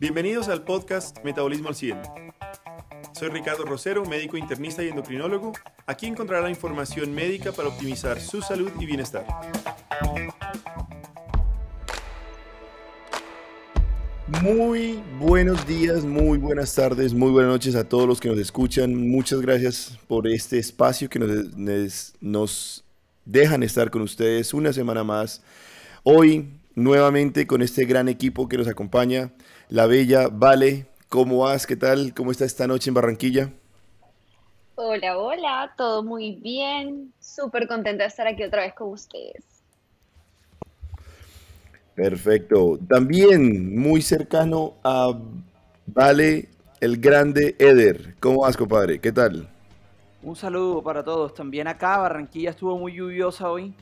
Bienvenidos al podcast Metabolismo al 100. Soy Ricardo Rosero, médico internista y endocrinólogo. Aquí encontrará información médica para optimizar su salud y bienestar. Muy buenos días, muy buenas tardes, muy buenas noches a todos los que nos escuchan. Muchas gracias por este espacio que nos, nos dejan estar con ustedes una semana más. Hoy, nuevamente, con este gran equipo que nos acompaña, la bella Vale. ¿Cómo vas? ¿Qué tal? ¿Cómo está esta noche en Barranquilla? Hola, hola, todo muy bien. Súper contenta de estar aquí otra vez con ustedes. Perfecto. También muy cercano a Vale, el grande Eder. ¿Cómo vas, compadre? ¿Qué tal? Un saludo para todos. También acá, Barranquilla estuvo muy lluviosa hoy,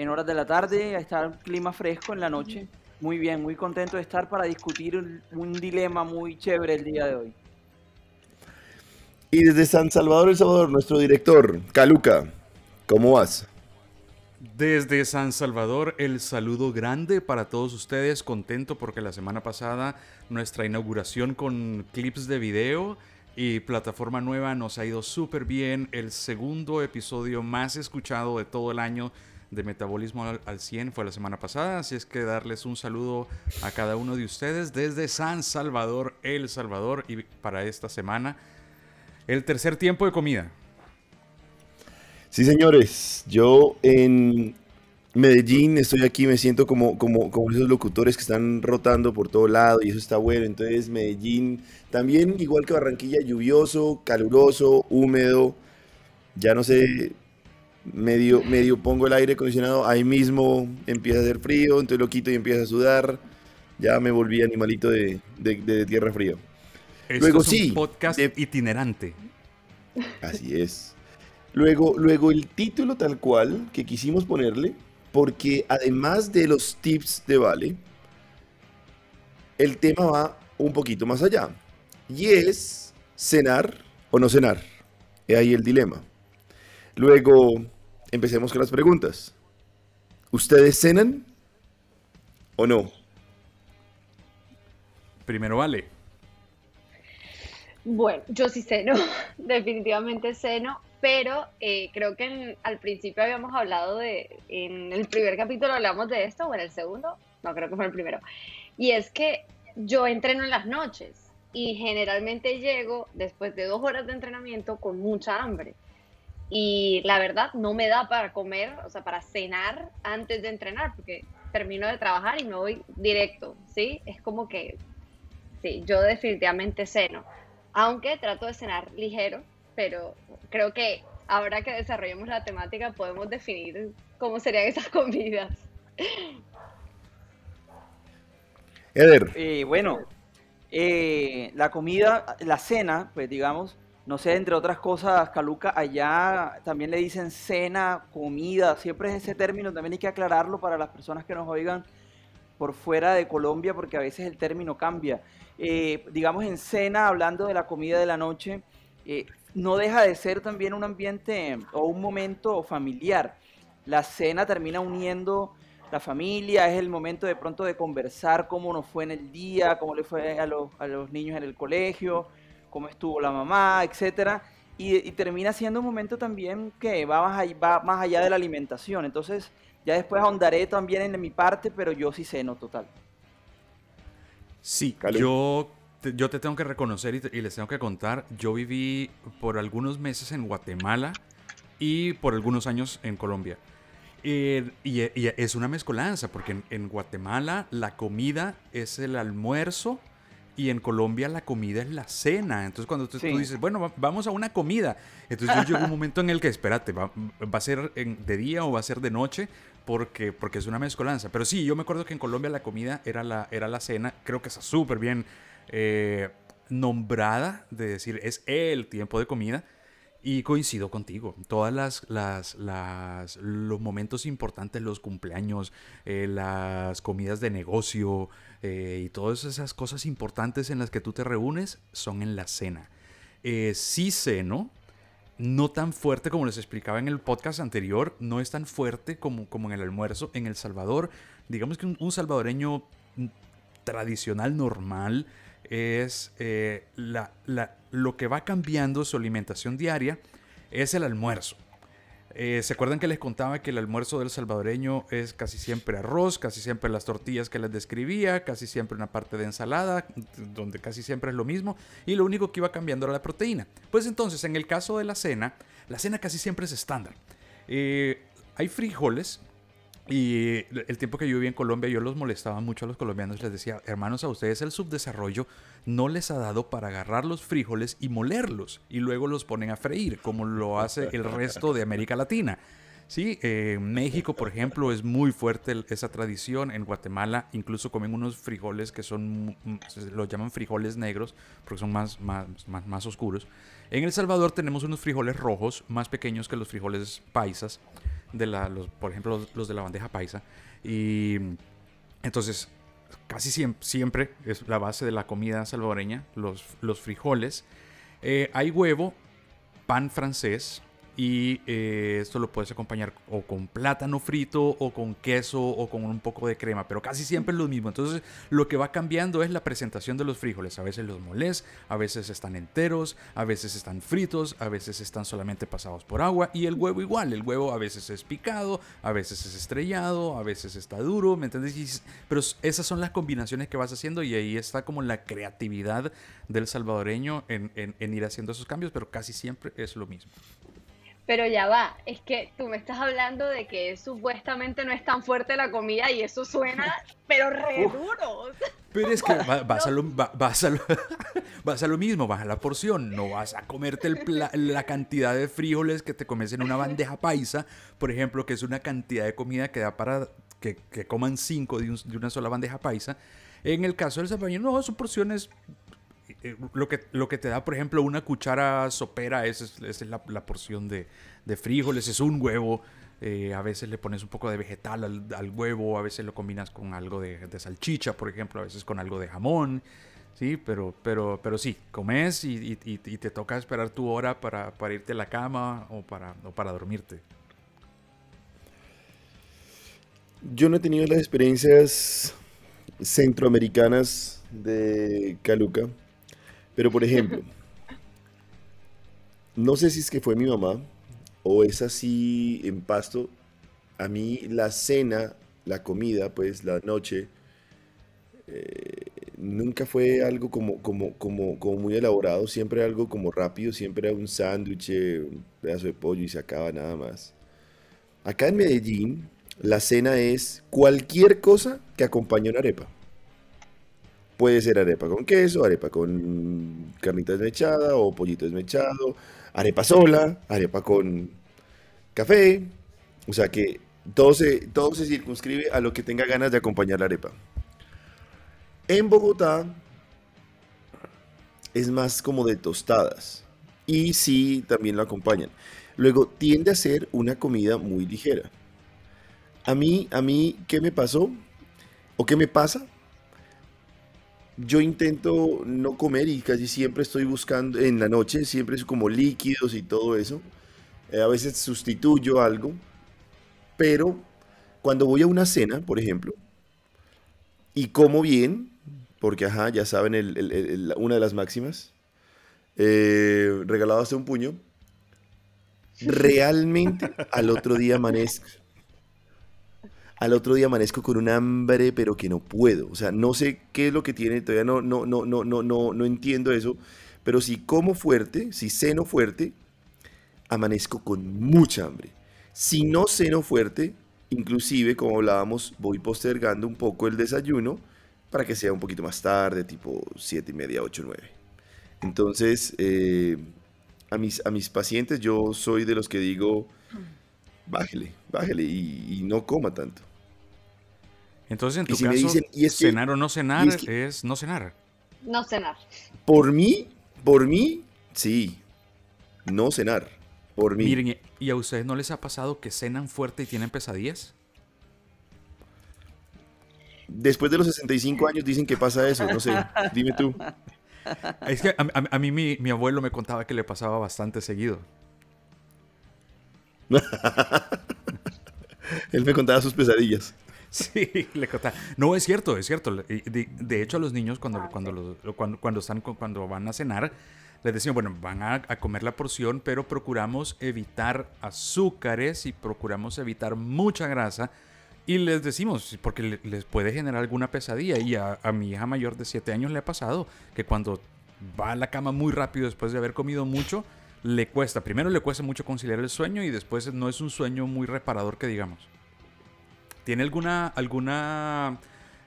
en horas de la tarde, está el clima fresco en la noche. Muy bien, muy contento de estar para discutir un, dilema muy chévere el día de hoy. Y desde San Salvador, El Salvador, nuestro director, Caluca, ¿cómo vas? Desde San Salvador, el saludo grande para todos ustedes. Contento porque la semana pasada nuestra inauguración con clips de video y plataforma nueva nos ha ido súper bien. El segundo episodio más escuchado de todo el año de Metabolismo al, 100 fue la semana pasada. Así es que darles un saludo a cada uno de ustedes desde San Salvador, El Salvador. Y para esta semana, el tercer tiempo de comida. Sí, señores, yo en Medellín estoy aquí, me siento como, como, como esos locutores que están rotando por todo lado y eso está bueno. Entonces, Medellín también, igual que Barranquilla, lluvioso, caluroso, húmedo. Ya no sé, medio, medio pongo el aire acondicionado, ahí mismo empieza a hacer frío, entonces lo quito y empieza a sudar. Ya me volví animalito de, tierra fría. Luego, es un podcast itinerante. Así es. Luego, luego el título tal cual que quisimos ponerle, porque además de los tips de Vale, el tema va un poquito más allá. Y es cenar o no cenar. Es ahí el dilema. Luego, empecemos con las preguntas. ¿Ustedes cenan o no? Primero Vale. Bueno, yo sí ceno, definitivamente ceno, pero eh, creo que al principio habíamos hablado de, en el primer capítulo hablamos de esto, o en el segundo, no creo que fue el primero, y es que yo entreno en las noches y generalmente llego después de dos horas de entrenamiento con mucha hambre. Y la verdad no me da para comer, o sea, para cenar antes de entrenar, porque termino de trabajar y me voy directo, ¿sí? Es como que, sí, yo definitivamente ceno, aunque trato de cenar ligero, pero creo que ahora que desarrollemos la temática podemos definir cómo serían esas comidas. Eder. Eh, bueno, eh, la comida, la cena, pues digamos, no sé, entre otras cosas, Caluca, allá también le dicen cena, comida, siempre es ese término, también hay que aclararlo para las personas que nos oigan por fuera de Colombia, porque a veces el término cambia. Eh, digamos, en cena, hablando de la comida de la noche, no deja de ser también un ambiente o un momento familiar. La cena termina uniendo la familia, es el momento de pronto de conversar cómo nos fue en el día, cómo le fue a los, niños en el colegio, cómo estuvo la mamá, etcétera. Y, termina siendo un momento también que va más, allá, va más allá de la alimentación. Entonces, ya después ahondaré también en mi parte, pero yo sí ceno total. Sí, yo yo te tengo que reconocer y, les tengo que contar, yo viví por algunos meses en Guatemala y por algunos años en Colombia. y, es una mezcolanza, porque en, Guatemala la comida es el almuerzo y en Colombia la comida es la cena. Entonces cuando tú, dices, bueno, vamos a una comida, entonces yo llego un momento en el que, espérate, va, a ser de día o va a ser de noche, porque, porque es una mezcolanza. Pero sí, yo me acuerdo que en Colombia la comida era la, era la cena, creo que está súper bien eh, nombrada, de decir, es el tiempo de comida. Y coincido contigo. Todas las, las, los momentos importantes, los cumpleaños, eh, las comidas de negocio eh, y todas esas cosas importantes en las que tú te reúnes son en la cena. sí ceno, no tan fuerte como les explicaba en el podcast anterior, no es tan fuerte como, como en el almuerzo. En El Salvador, digamos que un salvadoreño tradicional normal es eh, la, lo que va cambiando su alimentación diaria es el almuerzo. Eh, ¿Se acuerdan que les contaba que el almuerzo del salvadoreño es casi siempre arroz, casi siempre las tortillas que les describía, casi siempre una parte de ensalada, donde casi siempre es lo mismo, y lo único que iba cambiando era la proteína? Pues entonces, en el caso de la cena, la cena casi siempre es estándar. Eh, hay frijoles, y el tiempo que yo viví en Colombia, yo los molestaba mucho a los colombianos. Les decía, hermanos, a ustedes el subdesarrollo no les ha dado para agarrar los frijoles y molerlos. Y luego los ponen a freír, como lo hace el resto de América Latina. Sí, eh, México, por ejemplo, es muy fuerte esa tradición. En Guatemala incluso comen unos frijoles que son, los llaman frijoles negros, porque son más, más, más oscuros. En El Salvador tenemos unos frijoles rojos, más pequeños que los frijoles paisas de la, los, por ejemplo, los, de la bandeja paisa. Y entonces, casi siempre, siempre, es la base de la comida salvadoreña, los, los frijoles. Eh, hay huevo, pan francés, y eh, esto lo puedes acompañar o con plátano frito o con queso o con un poco de crema, pero casi siempre es lo mismo. Entonces lo que va cambiando es la presentación de los frijoles. A veces los molés, a veces están enteros, a veces están fritos, a veces están solamente pasados por agua y el huevo igual. El huevo a veces es picado, a veces es estrellado, a veces está duro, ¿me entiendes? Pero esas son las combinaciones que vas haciendo y ahí está como la creatividad del salvadoreño en, en ir haciendo esos cambios, pero casi siempre es lo mismo. Pero ya va, es que tú me estás hablando de que supuestamente no es tan fuerte la comida y eso suena, pero re duro. Pero es que vas, a lo, vas, a vas, a lo, mismo, vas a la porción, no vas a comerte la cantidad de frijoles que te comes en una bandeja paisa, por ejemplo, que es una cantidad de comida que da para que, coman cinco de, una sola bandeja paisa. En el caso del zapallo, no, son porciones eh, lo, que, lo que te da, por ejemplo, una cuchara sopera, esa es, la, porción de, frijoles, es un huevo. Eh, a veces le pones un poco de vegetal al, huevo, a veces lo combinas con algo de, salchicha, por ejemplo, a veces con algo de jamón. Sí, pero, pero, pero sí, comes y, te toca esperar tu hora para, irte a la cama o para, o para dormirte. Yo no he tenido las experiencias centroamericanas de Caluca. Pero por ejemplo, no sé si es que fue mi mamá o es así en pasto. A mí la cena, la comida, pues la noche, eh, nunca fue algo como, como, como, como muy elaborado, siempre algo como rápido, siempre era un sándwich, un pedazo de pollo y se acaba nada más. Acá en Medellín, la cena es cualquier cosa que acompañe una arepa. Puede ser arepa con queso, arepa con carnita desmechada o pollito desmechado, arepa sola, arepa con café. O sea que todo se, todo se circunscribe a lo que tenga ganas de acompañar la arepa. En Bogotá es más como de tostadas. Y sí, también lo acompañan. Luego tiende a ser una comida muy ligera. A mí, a mí, ¿qué me pasó? ¿O qué me pasa? Yo intento no comer y casi siempre estoy buscando en la noche, siempre es como líquidos y todo eso. Eh, a veces sustituyo algo, pero cuando voy a una cena, por ejemplo, y como bien, porque ajá, ya saben una de las máximas, eh, regalado hasta un puño, realmente al otro día amanezco al otro día amanezco con un hambre, pero que no puedo. O sea, no sé qué es lo que tiene, todavía no, no, no, no, no, no, no entiendo eso. Pero si como fuerte, si ceno fuerte, amanezco con mucha hambre. Si no ceno fuerte, inclusive, como hablábamos, voy postergando un poco el desayuno para que sea un poquito más tarde, tipo 7 y media, 8, 9. Entonces, eh, a, mis, a mis pacientes yo soy de los que digo, bájele, bájele y no coma tanto. Entonces, en tu caso, cenar o no cenar es, no cenar. No cenar. Por mí, por mí, sí. No cenar. Por mí. Miren, ¿y a ustedes no les ha pasado que cenan fuerte y tienen pesadillas? Después de los 65 años dicen que pasa eso, no sé. Dime tú. Es que a, mí mi, mi abuelo me contaba que le pasaba bastante seguido. Él me contaba sus pesadillas. Sí, le costaba. No, es cierto, es cierto. De, hecho, a los niños cuando, cuando, cuando, cuando, están, cuando van a cenar, les decimos, bueno, van a, comer la porción, pero procuramos evitar azúcares y procuramos evitar mucha grasa. Y les decimos, porque les puede generar alguna pesadilla. Y a, a mi hija mayor de 7 años le ha pasado que cuando va a la cama muy rápido después de haber comido mucho, le cuesta. Primero le cuesta mucho conciliar el sueño y después no es un sueño muy reparador que digamos. ¿Tiene alguna, alguna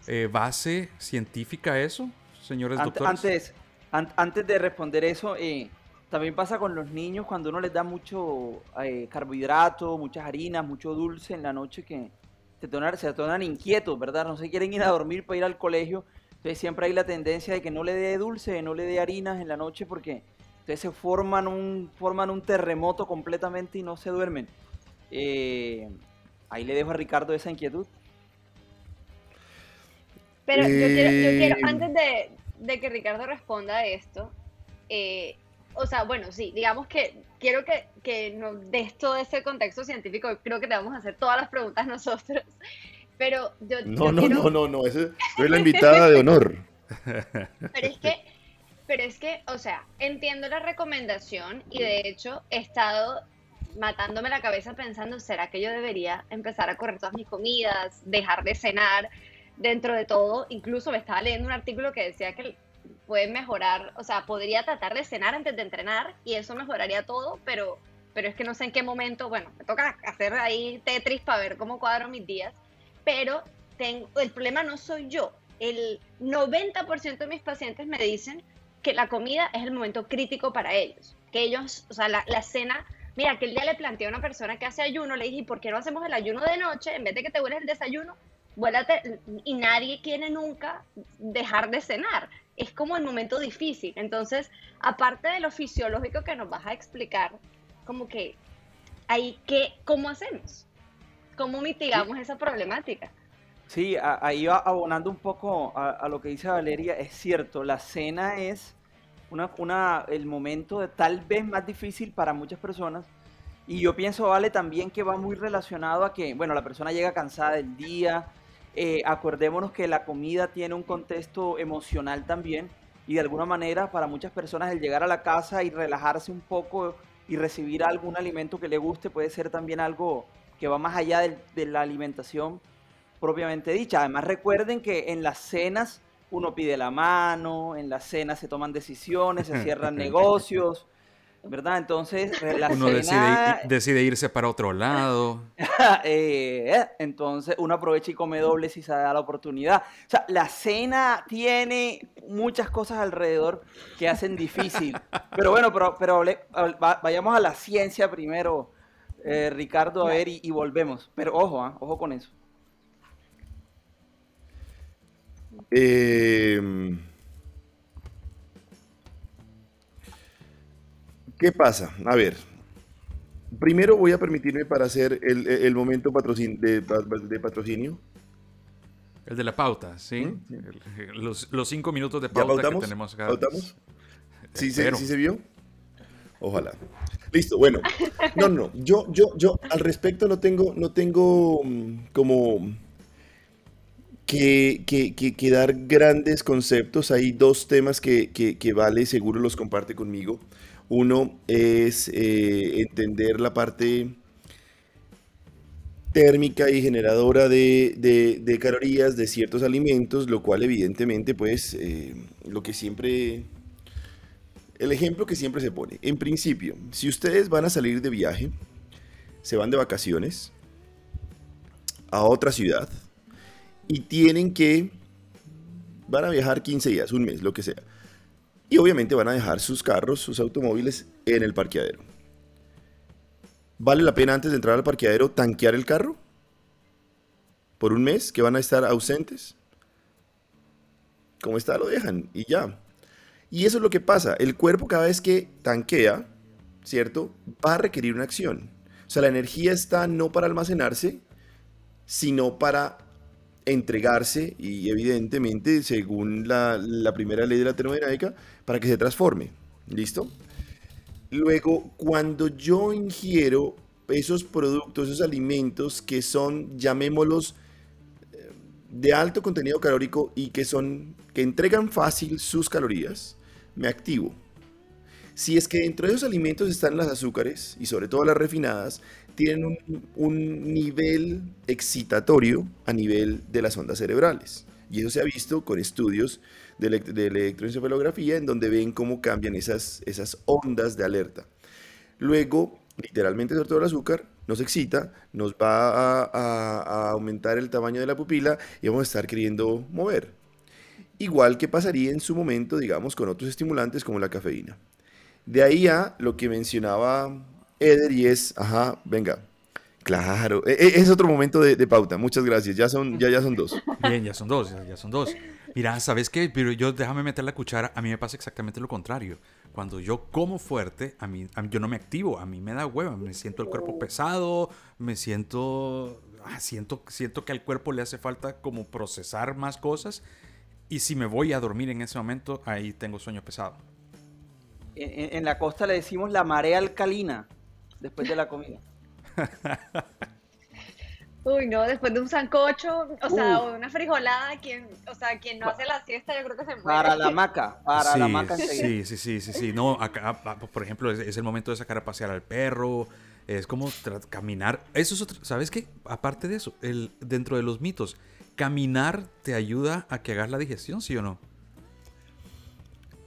eh, base científica eso, señores doctores? Antes, antes de responder eso, eh, también pasa con los niños cuando uno les da mucho eh, carbohidrato, muchas harinas, mucho dulce en la noche que se tornan, se tornan inquietos, ¿verdad? No se quieren ir a dormir para ir al colegio. Entonces siempre hay la tendencia de que no le dé dulce, no le dé harinas en la noche porque entonces se forman un, forman un terremoto completamente y no se duermen. Eh, ahí le dejo a Ricardo esa inquietud. Pero yo, quiero, eh, antes de, que Ricardo responda a esto, eh, o sea, bueno, sí, digamos que quiero que, que nos des todo ese contexto científico, creo que te vamos a hacer todas las preguntas nosotros, pero yo... No, no, no, no, no, esa es la invitada de honor. Pero es que pero es que, o sea, entiendo la recomendación y de hecho he estado matándome la cabeza pensando, ¿será que yo debería empezar a correr todas mis comidas, dejar de cenar? Dentro de todo, incluso me estaba leyendo un artículo que decía que puede mejorar, o sea, podría tratar de cenar antes de entrenar y eso mejoraría todo, pero, pero es que no sé en qué momento, bueno, me toca hacer ahí Tetris para ver cómo cuadro mis días, pero tengo, el problema no soy yo, el 90% de mis pacientes me dicen que la comida es el momento crítico para ellos. Que ellos, o sea, la, cena, mira, que el día le planteé a una persona que hace ayuno, le dije, ¿y por qué no hacemos el ayuno de noche? En vez de que te vuelves el desayuno, vuélate, y nadie quiere nunca dejar de cenar. Es como el momento difícil. Entonces, aparte de lo fisiológico que nos vas a explicar, como que hay que, ¿cómo hacemos? ¿Cómo mitigamos esa problemática? Sí, ahí va abonando un poco a, lo que dice Valeria, es cierto, la cena es una, el momento tal vez más difícil para muchas personas. Y yo pienso, Vale, también que va muy relacionado a que, bueno, la persona llega cansada del día, eh, acordémonos que la comida tiene un contexto emocional también y de alguna manera para muchas personas el llegar a la casa y relajarse un poco y recibir algún alimento que le guste puede ser también algo que va más allá de la alimentación propiamente dicha. Además recuerden que en las cenas uno pide la mano, en las cenas se toman decisiones, se cierran negocios, ¿verdad? Entonces, la uno decide, decide, irse para otro lado. Eh, eh, entonces, uno aprovecha y come doble si se da la oportunidad. O sea, la cena tiene muchas cosas alrededor que hacen difícil. Pero bueno, pero, pero vayamos a la ciencia primero, eh, Ricardo, a ver, y, volvemos. Pero ojo, ¿ah? ojo con eso. Em, ¿Qué pasa? A ver, primero voy a permitirme para hacer el, momento de, patrocinio. El de la pauta, ¿sí? los, cinco minutos de pauta que tenemos acá. ¿Pautamos? ¿Sí, se, ¿Sí se vio? Ojalá. Listo, bueno. No, no, yo, yo, yo al respecto no tengo, no tengo mm, como que, dar grandes conceptos. Hay dos temas que, Vale seguro los comparte conmigo. Uno es eh, entender la parte térmica y generadora de, calorías de ciertos alimentos, lo cual evidentemente pues eh, lo que siempre, el ejemplo que siempre se pone. En principio, si ustedes van a salir de viaje, se van de vacaciones a otra ciudad, y tienen que, van a viajar 15 días, un mes, lo que sea. Y obviamente van a dejar sus carros, sus automóviles en el parqueadero. ¿Vale la pena antes de entrar al parqueadero tanquear el carro? ¿Por un mes que van a estar ausentes? Como está, lo dejan y ya. Y eso es lo que pasa. El cuerpo cada vez que tanquea, ¿cierto? Va a requerir una acción. O sea, la energía está no para almacenarse, sino para entregarse y evidentemente, según la, primera ley de la termodinámica, para que se transforme. ¿Listo? Luego, cuando yo ingiero esos productos, esos alimentos que son, llamémoslos, de alto contenido calórico y que son que entregan fácil sus calorías, me activo. Si es que dentro de esos alimentos están las azúcares y sobre todo las refinadas, tienen un, nivel excitatorio a nivel de las ondas cerebrales. Y eso se ha visto con estudios de, electroencefalografía en donde ven cómo cambian esas, esas ondas de alerta. Luego, literalmente sobre todo el azúcar, nos excita, nos va a, aumentar el tamaño de la pupila y vamos a estar queriendo mover. Igual que pasaría en su momento, digamos, con otros estimulantes como la cafeína. De ahí a lo que mencionaba Eder y es, ajá, venga, Claro, e, e, es otro momento de, pauta. Muchas gracias. Ya son, ya, ya son dos. Bien, ya son dos, ya, son dos. Mira, ¿sabes qué? Pero yo déjame meter la cuchara. A mí me pasa exactamente lo contrario. Cuando yo como fuerte, a mí, yo no me activo, a mí me da hueva, me siento el cuerpo pesado, me siento, ah, siento, siento que al cuerpo le hace falta como procesar más cosas y si me voy a dormir en ese momento, ahí tengo sueño pesado. En, la costa le decimos la marea alcalina después de la comida. Uy, no, después de un sancocho, o sea, una frijolada, quien, o sea, quien no hace la siesta, yo creo que se muere. Para la maca, para la maca Sí, sí, sí, sí, sí. No, acá, por ejemplo, es, el momento de sacar a pasear al perro, es como caminar. Eso es otro, ¿sabes qué? Aparte de eso, el, dentro de los mitos, caminar te ayuda a que hagas la digestión, ¿sí o no?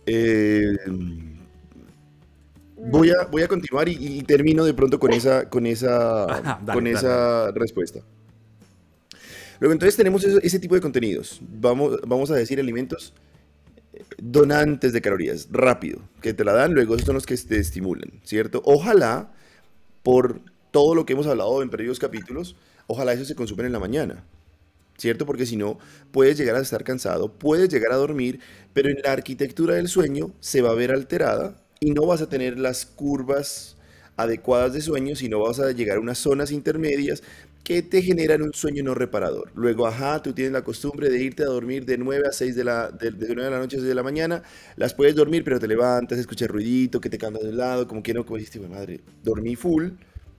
Eh, Voy a, voy a continuar y, termino de pronto con esa, con esa, con esa respuesta. Luego, entonces tenemos ese, tipo de contenidos. Vamos, vamos a decir alimentos eh, donantes de calorías, rápido, que te la dan, luego esos son los que te estimulan, ¿cierto? Ojalá, por todo lo que hemos hablado en previos capítulos, ojalá eso se consumen en la mañana, ¿cierto? Porque si no, puedes llegar a estar cansado, puedes llegar a dormir, pero en la arquitectura del sueño se va a ver alterada y no vas a tener las curvas adecuadas de sueño, sino vas a llegar a unas zonas intermedias que te generan un sueño no reparador. Luego, ajá, tú tienes la costumbre de irte a dormir de 9 a 6 de la, de, 9 de la noche a 6 de la mañana, las puedes dormir, pero te levantas, escuchas ruidito, que te cambias de lado, como que no, como dijiste, madre, dormí full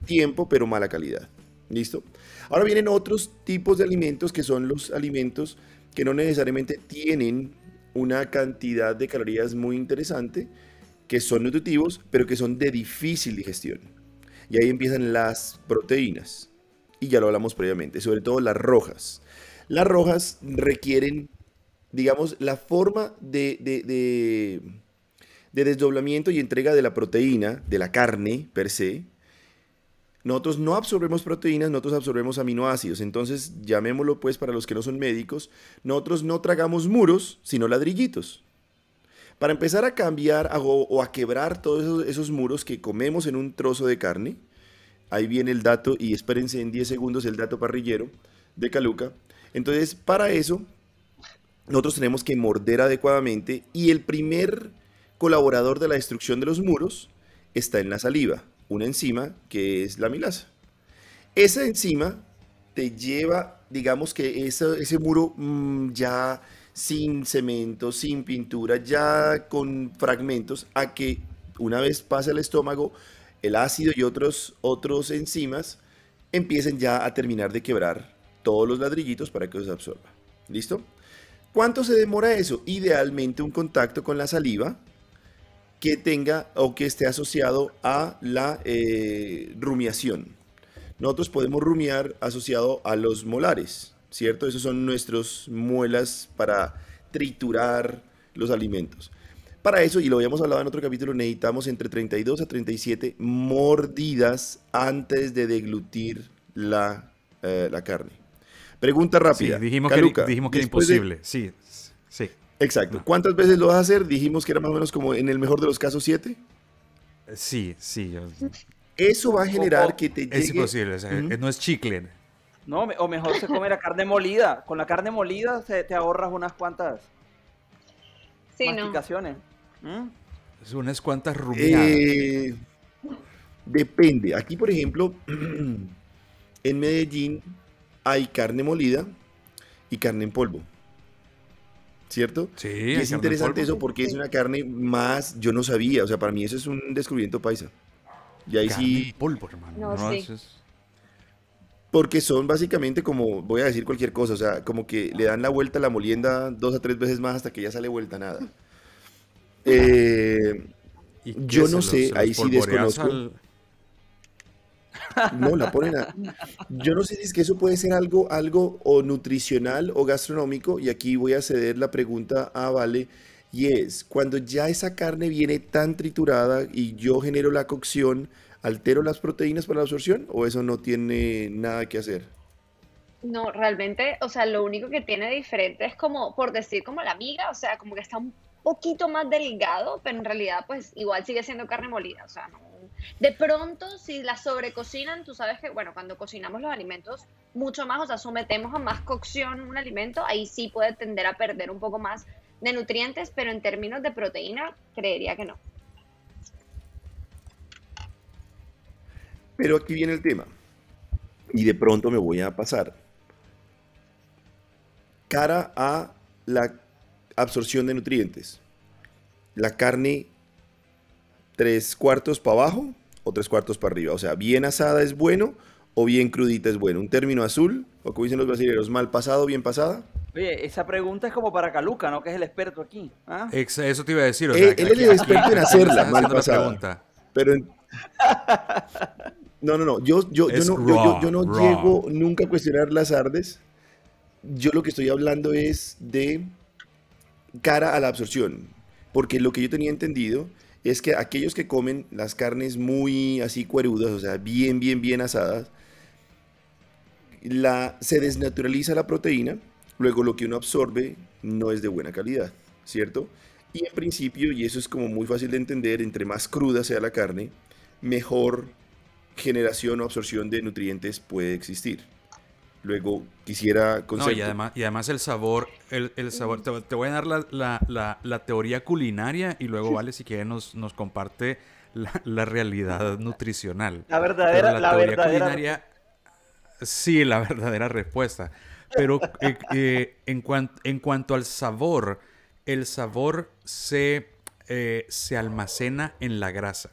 tiempo, pero mala calidad. ¿Listo? Ahora vienen otros tipos de alimentos que son los alimentos que no necesariamente tienen una cantidad de calorías muy interesante, que son nutritivos, pero que son de difícil digestión. Y ahí empiezan las proteínas. Y ya lo hablamos previamente, sobre todo las rojas. Las rojas requieren, digamos, la forma de, de, desdoblamiento y entrega de la proteína, de la carne per se. Nosotros no absorbemos proteínas, nosotros absorbemos aminoácidos. Entonces, llamémoslo pues para los que no son médicos, nosotros no tragamos muros, sino ladrillitos. Para empezar a cambiar o a quebrar todos esos, muros que comemos en un trozo de carne, ahí viene el dato, y espérense en 10 segundos el dato parrillero de Caluca. Entonces, para eso, nosotros tenemos que morder adecuadamente y el primer colaborador de la destrucción de los muros está en la saliva, una enzima que es la milasa. Esa enzima te lleva, digamos que ese, ese muro mm, ya sin cemento, sin pintura, ya con fragmentos, a que una vez pase al estómago, el ácido y otros, otros enzimas empiecen ya a terminar de quebrar todos los ladrillitos para que los absorba. ¿Listo? ¿Cuánto se demora eso? Idealmente un contacto con la saliva que tenga o que esté asociado a la eh, rumiación. Nosotros podemos rumiar asociado a los molares, ¿cierto? Esos son nuestros muelas para triturar los alimentos. Para eso, y lo habíamos hablado en otro capítulo, necesitamos entre 32 a 37 mordidas antes de deglutir la, eh, la carne. Pregunta rápida. dijimos, que, dijimos que era imposible. Sí, sí. Exacto. ¿Cuántas veces lo vas a hacer? Dijimos que era más o menos como en el mejor de los casos, siete. Sí, sí. Eso va a generar que te llegue... Es imposible, no es chicle. No, o mejor se come la carne molida. Con la carne molida te ahorras unas cuantas sí, masticaciones. ¿Mm? Es unas cuantas rumiadas. Eh, depende. Aquí, por ejemplo, en Medellín hay carne molida y carne en polvo. ¿Cierto? Sí. Y es interesante eso porque es una carne más, yo no sabía, o sea, para mí eso es un descubrimiento paisa. Y ahí carne sí. En polvo, hermano. No, sí. Porque son básicamente como, voy a decir cualquier cosa, o sea, como que le dan la vuelta a la molienda dos a tres veces más hasta que ya sale vuelta nada. Eh, yo no sé, ahí sí desconozco. No, la ponen a... Yo no sé si es que eso puede ser algo, algo o nutricional o gastronómico, y aquí voy a ceder la pregunta a Vale, y es, cuando ya esa carne viene tan triturada y yo genero la cocción, ¿altero las proteínas para la absorción o eso no tiene nada que hacer? No, realmente, o sea, lo único que tiene diferente es como, por decir, como la miga, o sea, como que está un poquito más delgado, pero en realidad, pues igual sigue siendo carne molida, o sea, no, de pronto, si la sobrecocinan, tú sabes que, bueno, cuando cocinamos los alimentos mucho más, o sea, sometemos a más cocción un alimento, ahí sí puede tender a perder un poco más de nutrientes, pero en términos de proteína, creería que no. Pero aquí viene el tema. Y de pronto me voy a pasar. Cara a la absorción de nutrientes. La carne tres cuartos para abajo o tres cuartos para arriba. O sea, bien asada es bueno o bien crudita es bueno. Un término azul, o como dicen los brasileños, mal pasado, bien pasada. Oye, esa pregunta es como para Caluca, ¿no? Que es el experto aquí. ¿ah? Eso te iba a decir. él, es el experto en hacerla, mal pasada. Pero No, no, no. Yo, yo, yo no, yo, no llego nunca a cuestionar las ardes. Yo lo que estoy hablando es de cara a la absorción. Porque lo que yo tenía entendido es que aquellos que comen las carnes muy así cuerudas, o sea, bien, bien, bien asadas, la, se desnaturaliza la proteína, luego lo que uno absorbe no es de buena calidad, ¿cierto? Y en principio, y eso es como muy fácil de entender, entre más cruda sea la carne, mejor generación o absorción de nutrientes puede existir. Luego quisiera... No, y además, y además el sabor, el, sabor, te, voy a dar la, teoría culinaria y luego Vale si quiere nos, nos comparte la, realidad nutricional. La verdadera, la, teoría culinaria, sí, la verdadera respuesta. Pero eh, eh, en, en cuanto al sabor, el sabor se, eh, se almacena en la grasa.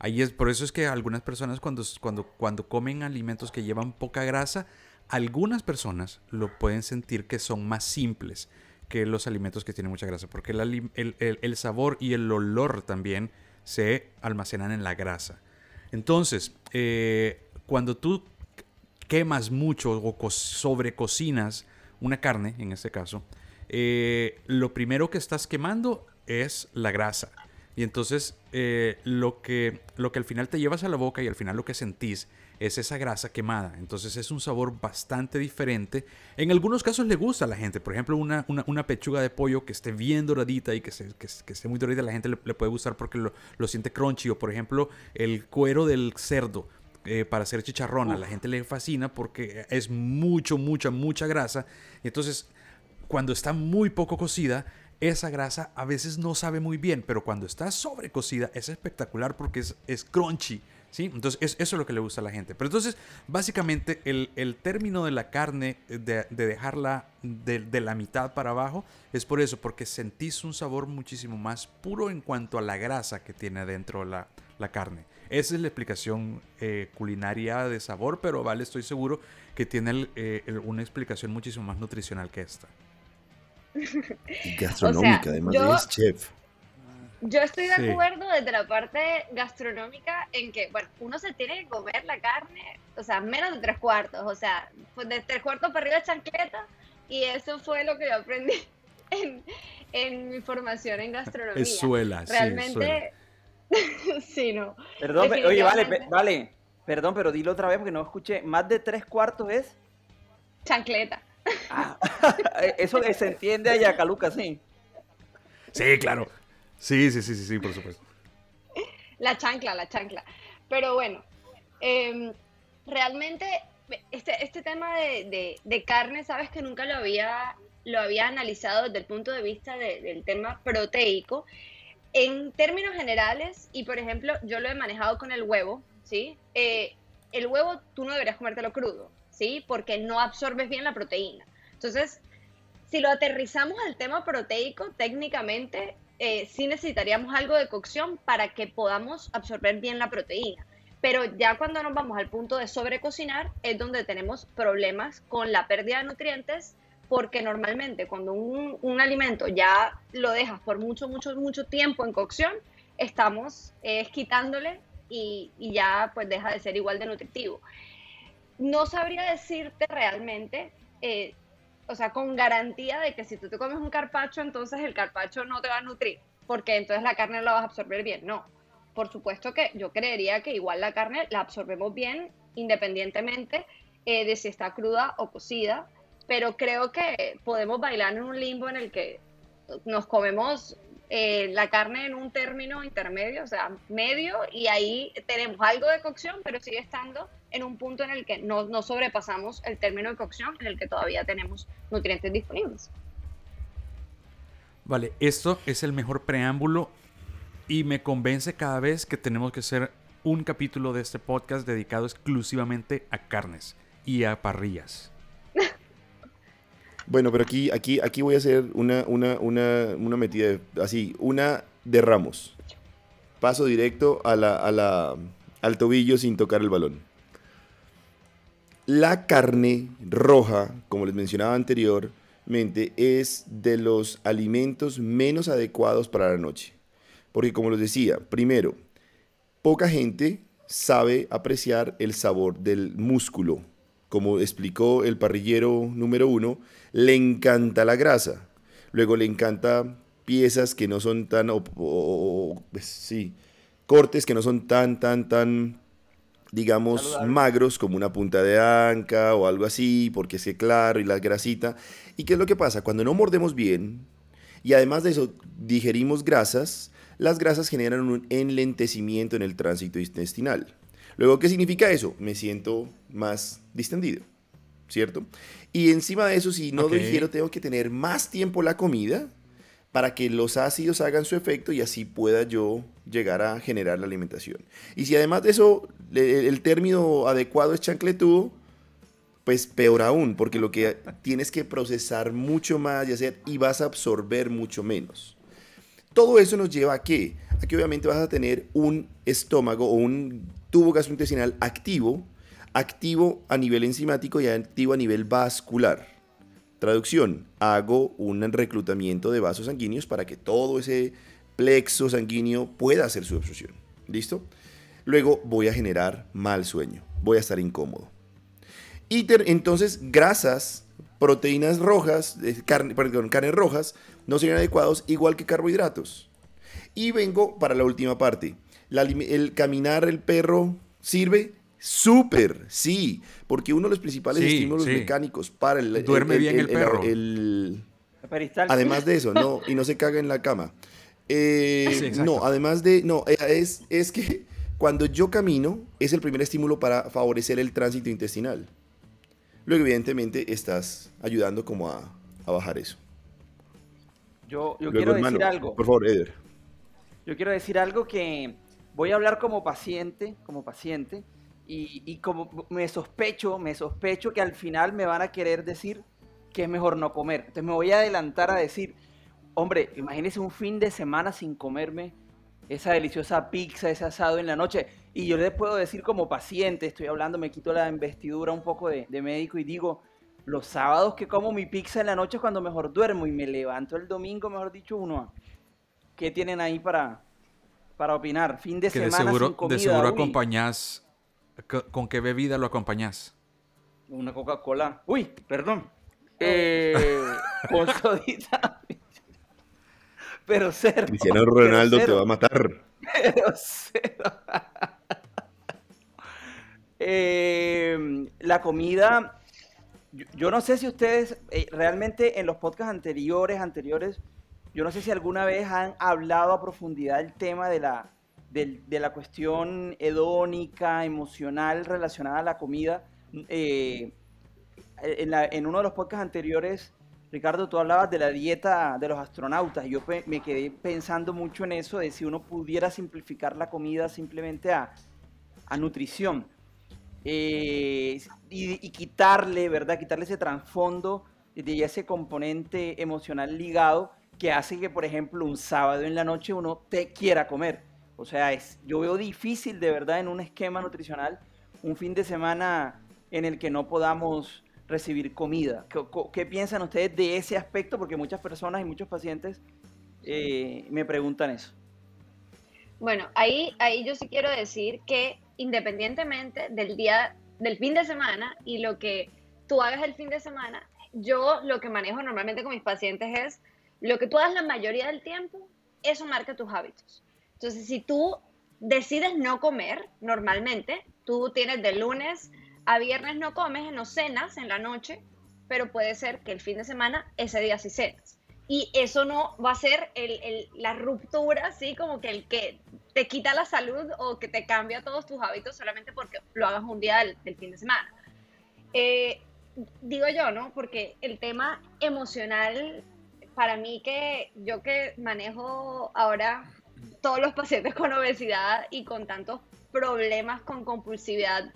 Ahí es, por eso es que algunas personas cuando, cuando, cuando comen alimentos que llevan poca grasa, algunas personas lo pueden sentir que son más simples que los alimentos que tienen mucha grasa, porque el, sabor y el olor también se almacenan en la grasa. Entonces, eh, cuando tú quemas mucho o sobrecocinas una carne, en este caso, eh, lo primero que estás quemando es la grasa. Y entonces eh, lo, que, lo que al final te llevas a la boca y al final lo que sentís es esa grasa quemada. Entonces es un sabor bastante diferente. En algunos casos le gusta a la gente. Por ejemplo, una, una, pechuga de pollo que esté bien doradita y que, se, que, esté muy doradita, la gente le, puede gustar porque lo, siente crunchy. O por ejemplo, el cuero del cerdo. Eh, para hacer chicharrón, a la gente le fascina porque es mucho, mucha, mucha grasa. Entonces, cuando está muy poco cocida, esa grasa a veces no sabe muy bien, pero cuando está sobrecocida es espectacular porque es, es crunchy. ¿sí? Entonces, eso es lo que le gusta a la gente. Pero entonces, básicamente, el, término de la carne, de, dejarla de, la mitad para abajo, es por eso, porque sentís un sabor muchísimo más puro en cuanto a la grasa que tiene dentro la, la carne. Esa es la explicación eh, culinaria de sabor, pero vale, estoy seguro que tiene eh, una explicación muchísimo más nutricional que esta. Y gastronómica, además es chef. Yo estoy de acuerdo desde la parte gastronómica en que, bueno, uno se tiene que comer la carne, o sea, menos de tres cuartos, o sea, pues de tres cuartos para arriba de chancleta, y eso fue lo que yo aprendí en, mi formación en gastronomía. Es suela, Realmente, sí, no. Perdón, oye, vale, vale, perdón, pero dilo otra vez porque no escuché, más de tres cuartos es... Chancleta. Ah, eso se entiende allá, Caluca, sí. Sí, claro. Sí, sí, sí, sí, sí, por supuesto. La chancla, la chancla. Pero bueno, em, realmente este, este tema de, carne, sabes que nunca lo había, lo había analizado desde el punto de vista del tema proteico. En términos generales, y por ejemplo, yo lo he manejado con el huevo, ¿sí? Eh, el huevo tú no deberías comértelo crudo, ¿sí? Porque no absorbes bien la proteína. Entonces, si lo aterrizamos al tema proteico, técnicamente eh, sí necesitaríamos algo de cocción para que podamos absorber bien la proteína. Pero ya cuando nos vamos al punto de sobrecocinar es donde tenemos problemas con la pérdida de nutrientes porque normalmente cuando un, alimento ya lo dejas por mucho, mucho, mucho tiempo en cocción, estamos quitándole y, ya pues deja de ser igual de nutritivo. No sabría decirte realmente, eh, o sea, con garantía de que si tú te comes un carpacho, entonces el carpacho no te va a nutrir, porque entonces la carne la vas a absorber bien. No, por supuesto que yo creería que igual la carne la absorbemos bien independientemente eh, de si está cruda o cocida, pero creo que podemos bailar en un limbo en el que nos comemos eh, la carne en un término intermedio, o sea, medio, y ahí tenemos algo de cocción, pero sigue estando en un punto en el que no, no sobrepasamos el término de cocción, en el que todavía tenemos nutrientes disponibles. Vale, esto es el mejor preámbulo y me convence cada vez que tenemos que hacer un capítulo de este podcast dedicado exclusivamente a carnes y a parrillas. Bueno, pero aquí, aquí, aquí voy a hacer una, una, una, una metida así, una de Ramos. Paso directo a la, a la, al tobillo sin tocar el balón. La carne roja, como les mencionaba anteriormente, es de los alimentos menos adecuados para la noche. Porque como les decía, primero, poca gente sabe apreciar el sabor del músculo. Como explicó el parrillero número uno, le encanta la grasa. Luego le encanta piezas que no son tan, pues, sí, cortes que no son tan, tan, tan, digamos, magros como una punta de anca o algo así, porque es que claro, y la grasita. ¿Y qué es lo que pasa? Cuando no mordemos bien, y además de eso digerimos grasas, las grasas generan un enlentecimiento en el tránsito intestinal. Luego, ¿qué significa eso? Me siento más distendido, ¿cierto? Y encima de eso, si no lo digiero, tengo que tener más tiempo la comida para que los ácidos hagan su efecto y así pueda yo llegar a generar la alimentación. Y si además de eso el término adecuado es chancletudo, pues peor aún, porque lo que tienes que procesar mucho más y hacer y vas a absorber mucho menos. Todo eso nos lleva a qué? A que obviamente vas a tener un estómago o un tubo gastrointestinal activo activo a nivel enzimático y activo a nivel vascular. Traducción, hago un reclutamiento de vasos sanguíneos para que todo ese plexo sanguíneo pueda hacer su absorción. ¿Listo? Luego voy a generar mal sueño, voy a estar incómodo. Y entonces grasas, proteínas rojas, carne, perdón, carnes rojas, no serían adecuados igual que carbohidratos. Y vengo para la última parte. el caminar el perro sirve Súper, sí, porque uno de los principales estímulos mecánicos para el... Duerme bien el, perro. además de eso, no, y no se caga en la cama. Eh, no, además de, no, eh, es, es que cuando yo camino es el primer estímulo para favorecer el tránsito intestinal. Luego, evidentemente, estás ayudando como a, bajar eso. Yo, yo quiero decir algo. Por favor, Eder. Yo quiero decir algo que voy a hablar como paciente, como paciente, y, como me sospecho, me sospecho que al final me van a querer decir que es mejor no comer. Entonces me voy a adelantar a decir, hombre, imagínese un fin de semana sin comerme esa deliciosa pizza, ese asado en la noche. Y yo les puedo decir como paciente, estoy hablando, me quito la investidura un poco de, médico y digo, los sábados que como mi pizza en la noche es cuando mejor duermo y me levanto el domingo, mejor dicho, uno. ¿Qué tienen ahí para, para opinar? Fin de semana seguro, sin comida. De seguro acompañás ¿Con qué bebida lo acompañás? Una Coca-Cola. Uy, perdón. Eh, con sodita. Pero cero. Cristiano Ronaldo te va a matar. Pero cero. Eh, la comida, yo, no sé si ustedes eh, realmente en los podcasts anteriores, anteriores, yo no sé si alguna vez han hablado a profundidad el tema de la, de, la cuestión hedónica, emocional relacionada a la comida. Eh, en, uno de los podcasts anteriores, Ricardo, tú hablabas de la dieta de los astronautas. Yo me quedé pensando mucho en eso, de si uno pudiera simplificar la comida simplemente a, nutrición. Eh, y, quitarle, ¿verdad? Quitarle ese trasfondo de ese componente emocional ligado que hace que, por ejemplo, un sábado en la noche uno te quiera comer O sea, es, yo veo difícil de verdad en un esquema nutricional un fin de semana en el que no podamos recibir comida. ¿Qué, piensan ustedes de ese aspecto? Porque muchas personas y muchos pacientes eh, me preguntan eso. Bueno, ahí, ahí yo sí quiero decir que independientemente del día, del fin de semana y lo que tú hagas el fin de semana, yo lo que manejo normalmente con mis pacientes es lo que tú hagas la mayoría del tiempo, eso marca tus hábitos. Entonces, si tú decides no comer normalmente, tú tienes de lunes a viernes no comes, no cenas en la noche, pero puede ser que el fin de semana ese día sí cenas. Y eso no va a ser la ruptura, así como que el que te quita la salud o que te cambia todos tus hábitos solamente porque lo hagas un día del, fin de semana. Eh, digo yo, ¿no? Porque el tema emocional, para mí que yo que manejo ahora todos los pacientes con obesidad y con tantos problemas con compulsividad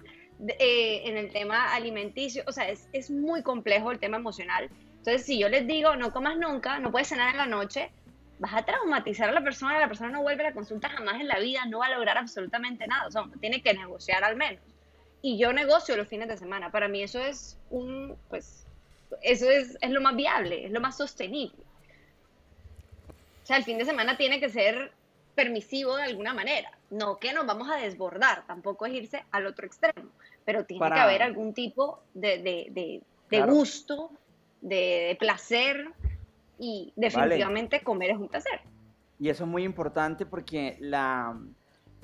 eh, en el tema alimenticio, o sea, es, es muy complejo el tema emocional. Entonces, si yo les digo, no comas nunca, no puedes cenar en la noche, vas a traumatizar a la persona, la persona no vuelve a la consulta jamás en la vida, no va a lograr absolutamente nada, o sea, tiene que negociar al menos. Y yo negocio los fines de semana, para mí eso es un, pues, eso es, es lo más viable, es lo más sostenible. O sea, el fin de semana tiene que ser permisivo de alguna manera. No que nos vamos a desbordar, tampoco es irse al otro extremo, pero tiene que haber algún tipo de, de, de, gusto, de, placer y definitivamente comer es un placer. Y eso es muy importante porque la,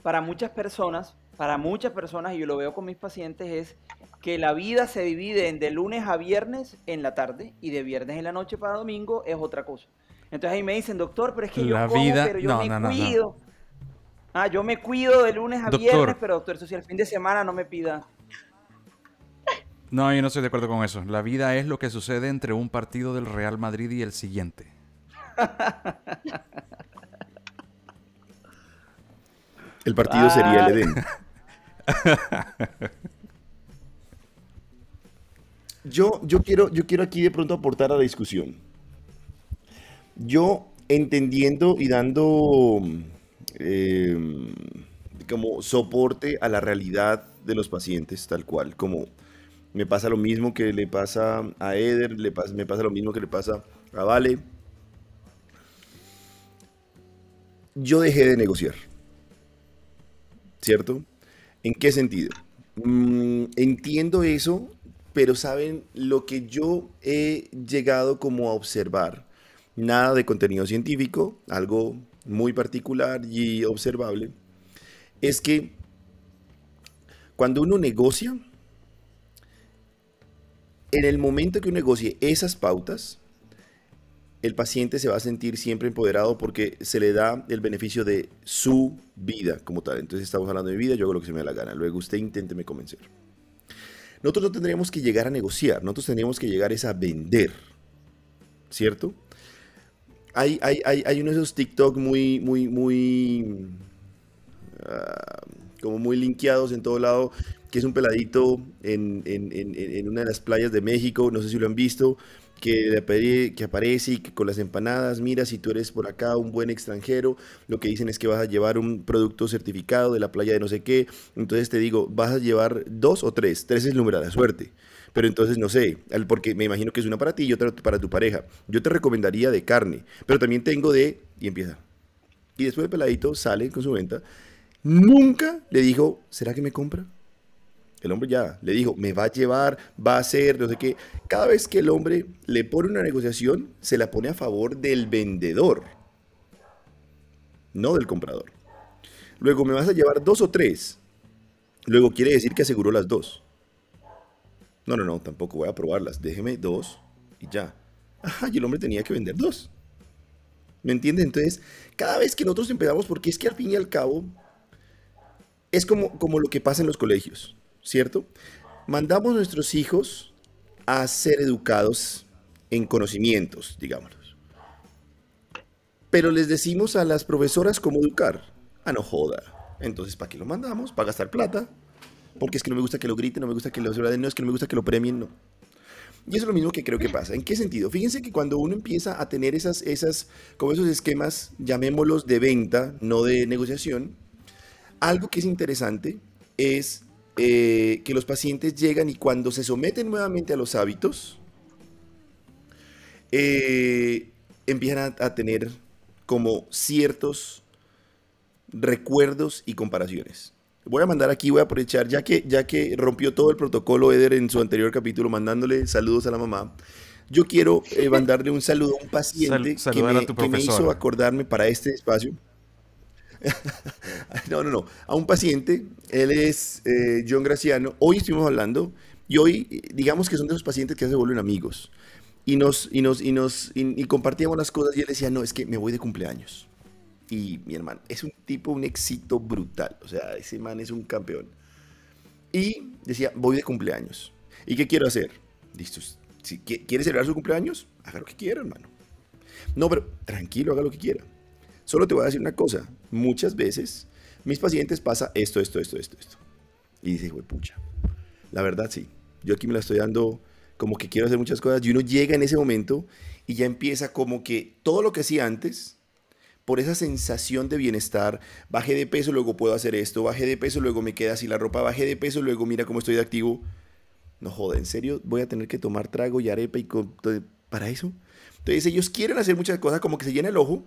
para muchas personas, para muchas personas, y yo lo veo con mis pacientes, es que la vida se divide en de lunes a viernes en la tarde y de viernes en la noche para domingo es otra cosa. Entonces ahí me dicen, doctor, pero es que yo como, pero yo me cuido. ah, yo me cuido de lunes a viernes, pero doctor, eso si el fin de semana no me pida. No, yo no estoy de acuerdo con eso. La vida es lo que sucede entre un partido del Real Madrid y el siguiente. el partido sería el Edén. yo, yo, quiero, yo quiero aquí de pronto aportar a la discusión yo entendiendo y dando em, como soporte a la realidad de los pacientes, tal cual, como me pasa lo mismo que le pasa a Eder, me pasa lo mismo que le pasa a Vale. Yo dejé de negociar, ¿cierto? ¿En qué sentido? Mm, entiendo eso, pero saben, lo que yo he llegado como a observar nada de contenido científico, algo muy particular y observable, es que cuando uno negocia, en el momento que uno negocie esas pautas, el paciente se va a sentir siempre empoderado porque se le da el beneficio de su vida como tal. Entonces estamos hablando de vida, yo hago lo que se me da la gana. Luego usted inténteme convencer. Nosotros no tendríamos que llegar a negociar, nosotros tendríamos que llegar a vender, ¿cierto? Hay, hay, hay, hay uno de esos TikTok muy, muy, muy, ah, como muy linkeados en todo lado, que es un peladito en, en, en, una de las playas de México, no sé si lo han visto, que, que aparece y que con las empanadas, mira, si tú eres por acá un buen extranjero, lo que dicen es que vas a llevar un producto certificado de la playa de no sé qué, entonces te digo, vas a llevar dos o tres, tres es número de suerte. Pero entonces, no sé, porque me imagino que es una para ti y otra para tu pareja. Yo te recomendaría de carne, pero también tengo de... Y empieza. Y después el peladito sale con su venta. Nunca le dijo, ¿será que me compra? El hombre ya le dijo, me va a llevar, va a hacer, no sé qué. Cada vez que el hombre le pone una negociación, se la pone a favor del vendedor, no del comprador. Luego me vas a llevar dos o tres. Luego quiere decir que aseguró las dos. No, no, no, tampoco voy a probarlas. Déjeme dos y ya. Ajá, y el hombre tenía que vender dos. ¿Me entiendes? Entonces, cada vez que nosotros empezamos, porque es que al fin y al cabo, es como, como lo que pasa en los colegios, ¿cierto? Mandamos a nuestros hijos a ser educados en conocimientos, digámoslos. Pero les decimos a las profesoras cómo educar. Ah, no joda. Entonces, ¿para qué lo mandamos? Para gastar plata porque es que no me gusta que lo griten, no me gusta que lo no es que no me gusta que lo premien, no. Y eso es lo mismo que creo que pasa. ¿En qué sentido? Fíjense que cuando uno empieza a tener esas, esas, como esos esquemas, llamémoslos de venta, no de negociación, algo que es interesante es eh, que los pacientes llegan y cuando se someten nuevamente a los hábitos, eh, empiezan a, tener como ciertos recuerdos y comparaciones. Voy a mandar aquí, voy a aprovechar, ya que, ya que rompió todo el protocolo Eder en su anterior capítulo, mandándole saludos a la mamá. Yo quiero eh, mandarle un saludo a un paciente que, me, hizo acordarme para este espacio. no, no, no. A un paciente, él es eh, John Graciano. Hoy estuvimos hablando y hoy, digamos que son de esos pacientes que se vuelven amigos. Y nos, y nos, y nos, y compartíamos las cosas y él decía, no, es que me voy de cumpleaños. Y mi hermano, es un tipo, un éxito brutal. O sea, ese man es un campeón. Y decía, voy de cumpleaños. ¿Y qué quiero hacer? Listo, si quiere celebrar su cumpleaños, haga lo que quiera, hermano. No, pero tranquilo, haga lo que quiera. Solo te voy a decir una cosa. Muchas veces mis pacientes pasa esto, esto, esto, esto, esto. Y dice, güey, pucha. La verdad, sí. Yo aquí me la estoy dando como que quiero hacer muchas cosas. Y uno llega en ese momento y ya empieza como que todo lo que hacía antes, por esa sensación de bienestar, bajé de peso, luego puedo hacer esto, bajé de peso, luego me queda así la ropa, bajé de peso, luego mira cómo estoy de activo no joda, ¿en serio voy a tener que tomar trago y arepa y para eso? Entonces ellos quieren hacer muchas cosas como que se llena el ojo,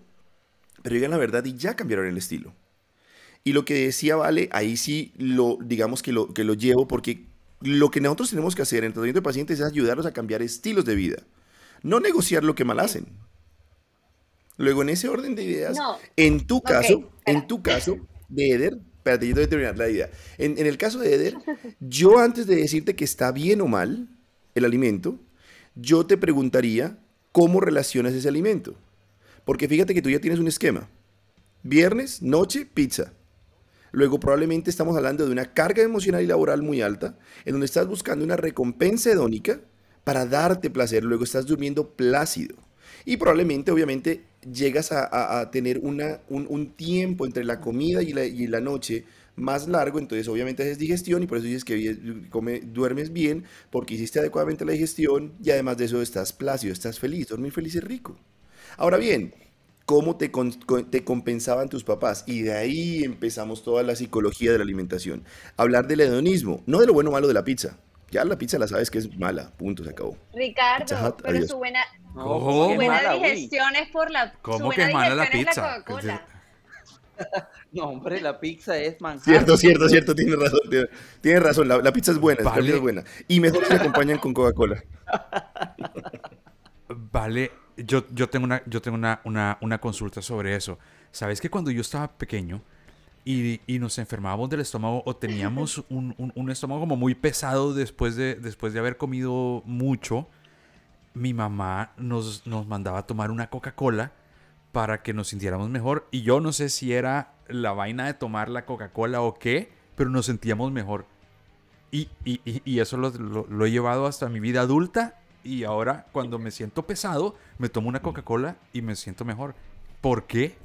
pero llegan la verdad y ya cambiaron el estilo. Y lo que decía Vale, ahí sí lo, digamos que lo, que lo llevo porque lo que nosotros tenemos que hacer en el tratamiento de pacientes es ayudarlos a cambiar estilos de vida, no negociar lo que mal hacen. Luego, en ese orden de ideas, en tu caso, en tu caso, de Eder, Espérate, yo voy a terminar la idea. En, el caso de Eder, yo antes de decirte que está bien o mal el alimento, yo te preguntaría cómo relacionas ese alimento. Porque fíjate que tú ya tienes un esquema. Viernes, noche, pizza. Luego probablemente estamos hablando de una carga emocional y laboral muy alta, en donde estás buscando una recompensa hedónica para darte placer. Luego estás durmiendo plácido. Y probablemente, obviamente, llegas a, tener una, un, tiempo entre la comida y la, y la, noche más largo, entonces obviamente haces digestión y por eso dices que duermes bien, porque hiciste adecuadamente la digestión y además de eso estás plácido, estás feliz, dormir feliz es rico. Ahora bien, ¿cómo te, te compensaban tus papás? Y de ahí empezamos toda la psicología de la alimentación. Hablar del hedonismo, no de lo bueno o malo de la pizza, ya la pizza la sabes que es mala, punto, se acabó. Ricardo, pero su buena, buena digestión es por la ¿Cómo que es mala la pizza? no, hombre, la pizza es manjar. Cierto, cierto, cierto, tienes razón. Tienes, razón, la, pizza es buena, la pizza es buena. Y mejor se acompañan con Coca-Cola. Vale, yo, yo tengo, una, yo tengo una, una, una consulta sobre eso. ¿Sabes que cuando yo estaba pequeño, y, y, nos enfermábamos del estómago o teníamos un, un, estómago como muy pesado después de, después de haber comido mucho, mi mamá nos, nos mandaba a tomar una Coca-Cola para que nos sintiéramos mejor. Y yo no sé si era la vaina de tomar la Coca-Cola o qué, pero nos sentíamos mejor. Y, y, y eso lo, lo, lo he llevado hasta mi vida adulta. Y ahora cuando me siento pesado, me tomo una Coca-Cola y me siento mejor. ¿Por qué?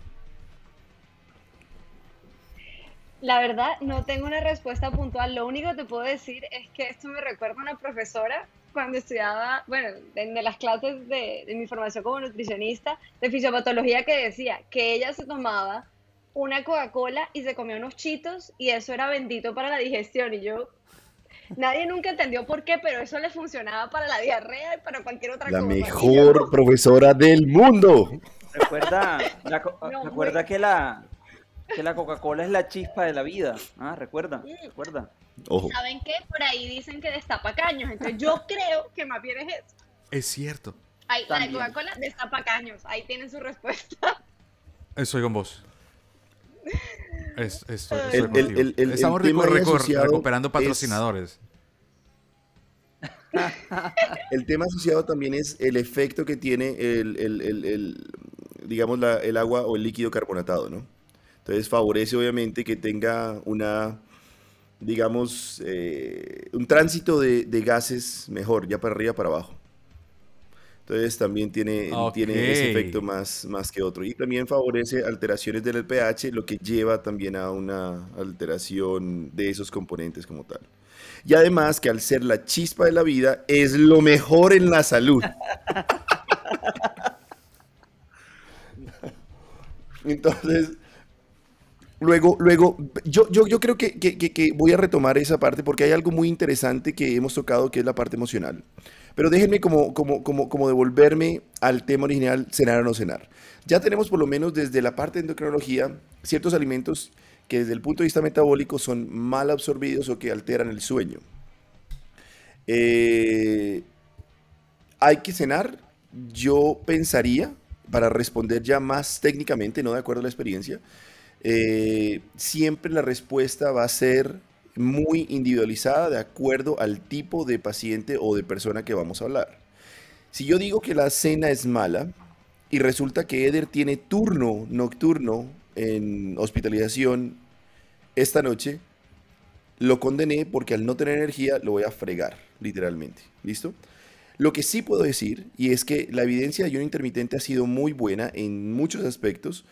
La verdad, no tengo una respuesta puntual. Lo único que te puedo decir es que esto me recuerda a una profesora cuando estudiaba, bueno, en las clases de, mi formación como nutricionista, de fisiopatología, que decía que ella se tomaba una Coca-Cola y se comía unos chitos y eso era bendito para la digestión. Y yo, nadie nunca entendió por qué, pero eso le funcionaba para la diarrea y para cualquier otra cosa. La mejor profesora del mundo. Recuerda, recuerda que la, que la Coca-Cola es la chispa de la vida. Ah, recuerda, recuerda. ¿Saben qué? Por ahí dicen que destapa caños. Entonces yo creo que más bien es eso. Es cierto. Ahí, la Coca-Cola destapa caños. Ahí tienen su respuesta. Estoy con vos. Estamos recuperando patrocinadores. el tema asociado también es el efecto que tiene el, digamos, el agua o el líquido carbonatado, ¿no? Entonces favorece obviamente que tenga una, digamos, eh, un tránsito de, gases mejor, ya para arriba, para abajo. Entonces también tiene, tiene ese efecto más, más que otro. Y también favorece alteraciones del pH, lo que lleva también a una alteración de esos componentes como tal. Y además que al ser la chispa de la vida, es lo mejor en la salud. Entonces, luego, luego, yo, yo, yo creo que, que, que, voy a retomar esa parte porque hay algo muy interesante que hemos tocado que es la parte emocional. Pero déjenme como, como, como, como devolverme al tema original, cenar o no cenar. Ya tenemos por lo menos desde la parte de endocrinología ciertos alimentos que desde el punto de vista metabólico son mal absorbidos o que alteran el sueño. Eh, hay que cenar, yo pensaría, para responder ya más técnicamente, no de acuerdo a la experiencia, eh, siempre la respuesta va a ser muy individualizada de acuerdo al tipo de paciente o de persona que vamos a hablar. Si yo digo que la cena es mala y resulta que Eder tiene turno nocturno en hospitalización esta noche, lo condené porque al no tener energía lo voy a fregar, literalmente. ¿Listo? Lo que sí puedo decir, y es que la evidencia de ayuno intermitente ha sido muy buena en muchos aspectos,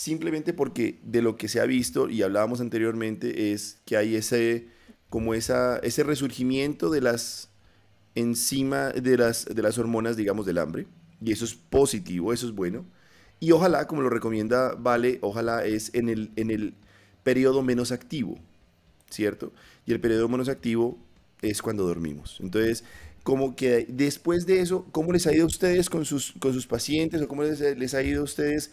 simplemente porque de lo que se ha visto, y hablábamos anteriormente, es que hay ese, como esa, ese resurgimiento de las encima de las, de las hormonas, digamos, del hambre, y eso es positivo, eso es bueno. Y ojalá, como lo recomienda Vale, ojalá es en el, en el periodo menos activo, ¿cierto? Y el periodo menos activo es cuando dormimos. Entonces, como que después de eso, ¿cómo les ha ido a ustedes con sus, con sus pacientes o cómo les, les ha ido a ustedes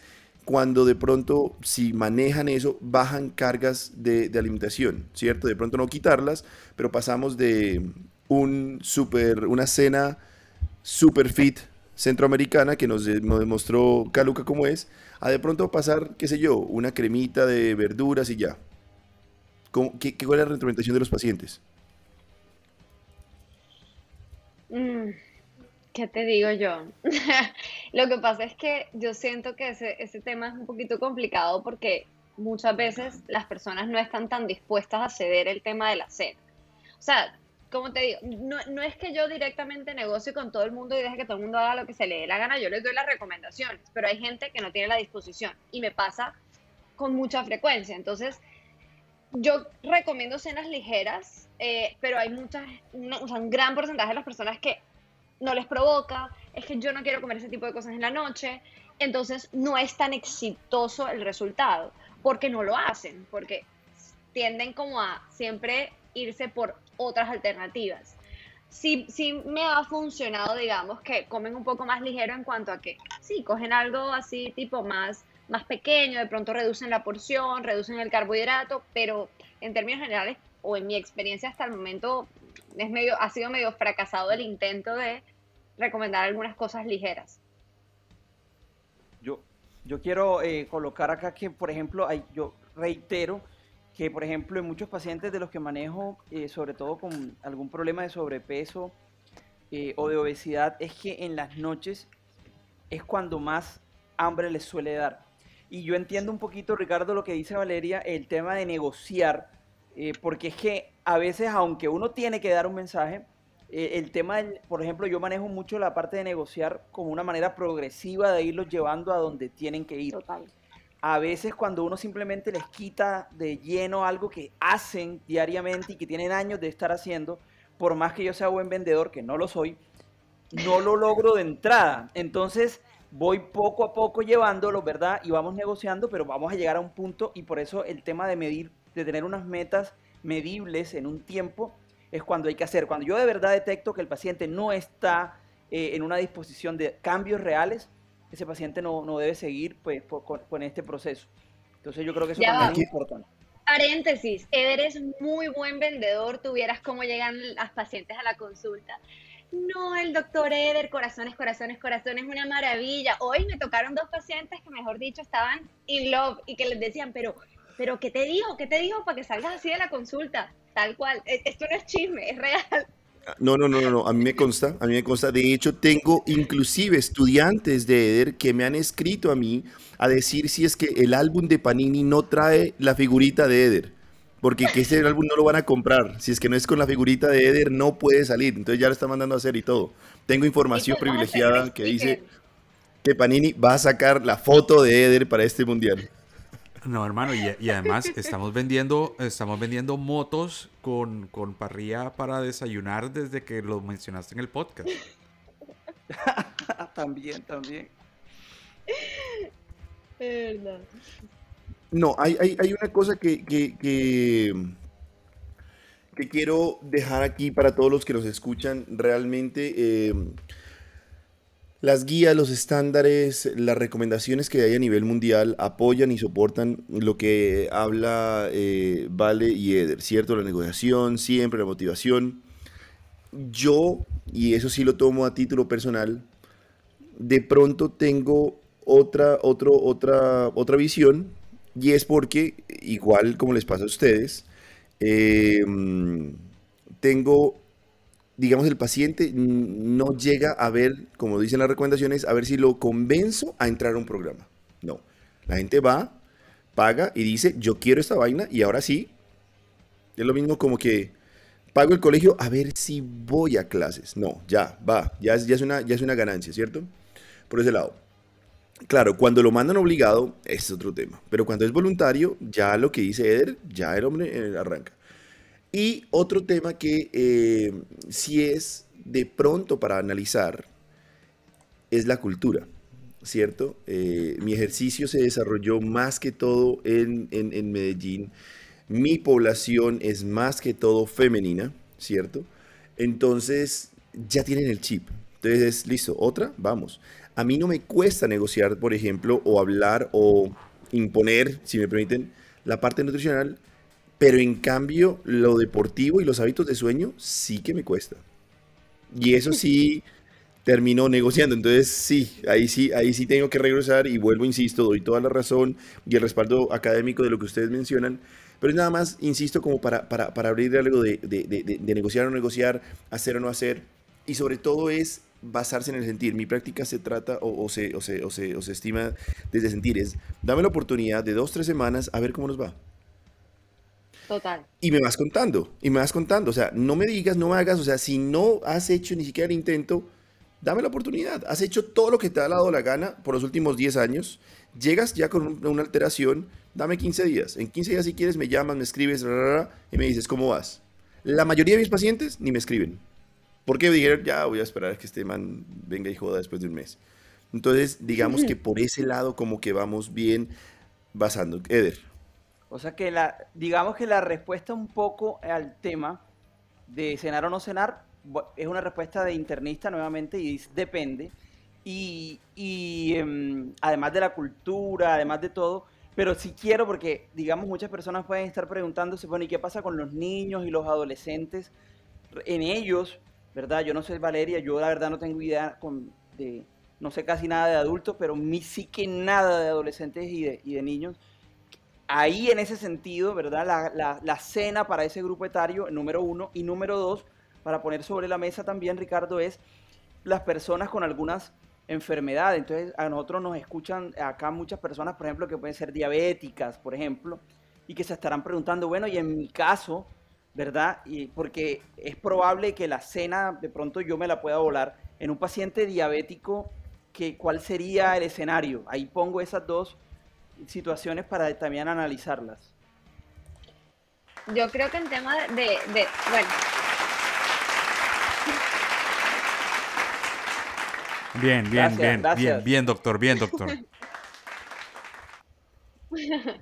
cuando de pronto, si manejan eso, bajan cargas de, alimentación, ¿cierto? De pronto no quitarlas, pero pasamos de un super, una cena super fit centroamericana que nos, nos demostró Caluca cómo es, a de pronto pasar, qué sé yo, una cremita de verduras y ya. qué, ¿Qué cuál es la retroalimentación de los pacientes? Mm, ¿Qué te digo yo? Lo que pasa es que yo siento que ese, ese tema es un poquito complicado porque muchas veces las personas no están tan dispuestas a ceder el tema de la cena. O sea, como te digo, no, no, es que yo directamente negocie con todo el mundo y deje que todo el mundo haga lo que se le dé la gana, yo les doy las recomendaciones, pero hay gente que no tiene la disposición y me pasa con mucha frecuencia. Entonces, yo recomiendo cenas ligeras, eh, pero hay muchas, o sea, un gran porcentaje de las personas que no les provoca, es que yo no quiero comer ese tipo de cosas en la noche, entonces no es tan exitoso el resultado, porque no lo hacen, porque tienden como a siempre irse por otras alternativas. Sí, sí me ha funcionado, digamos, que comen un poco más ligero en cuanto a que, sí, cogen algo así tipo más, más pequeño, de pronto reducen la porción, reducen el carbohidrato, pero en términos generales, o en mi experiencia hasta el momento, es medio, ha sido medio fracasado el intento de recomendar algunas cosas ligeras. Yo, yo quiero eh, colocar acá que, por ejemplo, hay, yo reitero, que, por ejemplo, en muchos pacientes de los que manejo, eh, sobre todo con algún problema de sobrepeso eh, o de obesidad, es que en las noches es cuando más hambre les suele dar. Y yo entiendo un poquito, Ricardo, lo que dice Valeria, el tema de negociar, eh, porque es que a veces, aunque uno tiene que dar un mensaje, el tema, del, por ejemplo, yo manejo mucho la parte de negociar como una manera progresiva de irlos llevando a donde tienen que ir. Total a veces cuando uno simplemente les quita de lleno algo que hacen diariamente y que tienen años de estar haciendo, por más que yo sea buen vendedor, que no lo soy, no lo logro de entrada. Entonces voy poco a poco llevándolo, ¿verdad? Y vamos negociando, pero vamos a llegar a un punto y por eso el tema de medir, de tener unas metas medibles en un tiempo, es cuando hay que hacer. Cuando yo de verdad detecto que el paciente no está eh, en una disposición de cambios reales, ese paciente no, no debe seguir pues, con, este proceso. Entonces yo creo que eso también es importante. Paréntesis, Eder es muy buen vendedor, tuvieras cómo llegan las pacientes a la consulta. No, el doctor Eder, corazones, corazones, corazones, una maravilla. Hoy me tocaron dos pacientes que, mejor dicho, estaban in love y que les decían, pero, pero, ¿qué te dijo? ¿Qué te dijo para que salgas así de la consulta? Tal cual. E, esto no es chisme, es real. No, no, no, no, a mí me consta, a mí me consta. De hecho, tengo inclusive estudiantes de Eder que me han escrito a mí a decir si es que el álbum de Panini no trae la figurita de Eder. Porque que ese álbum no lo van a comprar. Si es que no es con la figurita de Eder, no puede salir. Entonces ya lo está mandando a hacer y todo. Tengo información privilegiada que dice que Panini va a sacar la foto de Eder para este mundial. No, hermano, y, además estamos vendiendo, estamos vendiendo motos con, con parrilla para desayunar desde que lo mencionaste en el podcast. también, también. No, hay, una cosa que, que, quiero dejar aquí para todos los que nos escuchan. Realmente, eh, las guías, los estándares, las recomendaciones que hay a nivel mundial apoyan y soportan lo que habla eh, Vale y Eder, ¿cierto? La negociación, siempre la motivación. Yo, y eso sí lo tomo a título personal, de pronto tengo otra, otro, otra, otra visión, y es porque, igual como les pasa a ustedes, em, tengo digamos, el paciente no llega a ver, como dicen las recomendaciones, a ver si lo convenzo a entrar a un programa. No. La gente va, paga y dice, yo quiero esta vaina y ahora sí. Es lo mismo como que pago el colegio a ver si voy a clases. No, ya, va. Ya es, ya es, una, ya es una ganancia, ¿cierto? Por ese lado. Claro, cuando lo mandan obligado, es otro tema. Pero cuando es voluntario, ya lo que dice Eder, ya el hombre eh, arranca. Y otro tema que eh, si es de pronto para analizar es la cultura, ¿cierto? Eh, mi ejercicio se desarrolló más que todo en, en, Medellín. Mi población es más que todo femenina, ¿cierto? Entonces ya tienen el chip. Entonces, listo, otra, vamos. A mí no me cuesta negociar, por ejemplo, o hablar o imponer, si me permiten, la parte nutricional pero en cambio, lo deportivo y los hábitos de sueño sí que me cuesta. Y eso sí terminó negociando. Entonces, sí, ahí sí, ahí sí tengo que regresar y vuelvo, insisto, doy toda la razón y el respaldo académico de lo que ustedes mencionan. Pero es nada más, insisto, como para, para, para abrir algo de, de, negociar o no negociar, hacer o no hacer. Y sobre todo es basarse en el sentir. Mi práctica se trata o, o, se, o, se, o, se, o se estima desde sentir. Es, dame la oportunidad de dos, tres semanas a ver cómo nos va. Total. Y me vas contando, y me vas contando. O sea, no me digas, no me hagas. O sea, si no has hecho ni siquiera el intento, dame la oportunidad. Has hecho todo lo que te ha dado la gana por los últimos 10 años. Llegas ya con una alteración, dame 15 días. En 15 días, si quieres, me llamas, me escribes, y me dices, ¿cómo vas? La mayoría de mis pacientes ni me escriben. Porque dijeron, ya voy a esperar a que este man venga y joda después de un mes. Entonces, digamos que por ese lado, como que vamos bien basando. Eder. O sea que la, digamos que la respuesta un poco al tema de cenar o no cenar es una respuesta de internista nuevamente y depende. Y, em, además de la cultura, además de todo, pero si quiero porque, digamos, muchas personas pueden estar preguntándose, bueno, ¿y qué pasa con los niños y los adolescentes? En ellos, ¿verdad? Yo no sé, Valeria, yo la verdad no tengo idea con, de, no sé casi nada de adultos, pero mí sí que nada de adolescentes y de, y de niños ahí en ese sentido, ¿verdad? La, cena para ese grupo etario, número uno, y número dos, para poner sobre la mesa también, Ricardo, es las personas con algunas enfermedades. Entonces, a nosotros nos escuchan acá muchas personas, por ejemplo, que pueden ser diabéticas, por ejemplo, y que se estarán preguntando, bueno, y en mi caso, ¿verdad? Y porque es probable que la cena de pronto yo me la pueda volar. En un paciente diabético, ¿cuál sería el escenario? Ahí pongo esas dos situaciones para también analizarlas. Yo creo que en tema de, bueno. Bien, bien, bien, bien, bien, doctor, bien, doctor.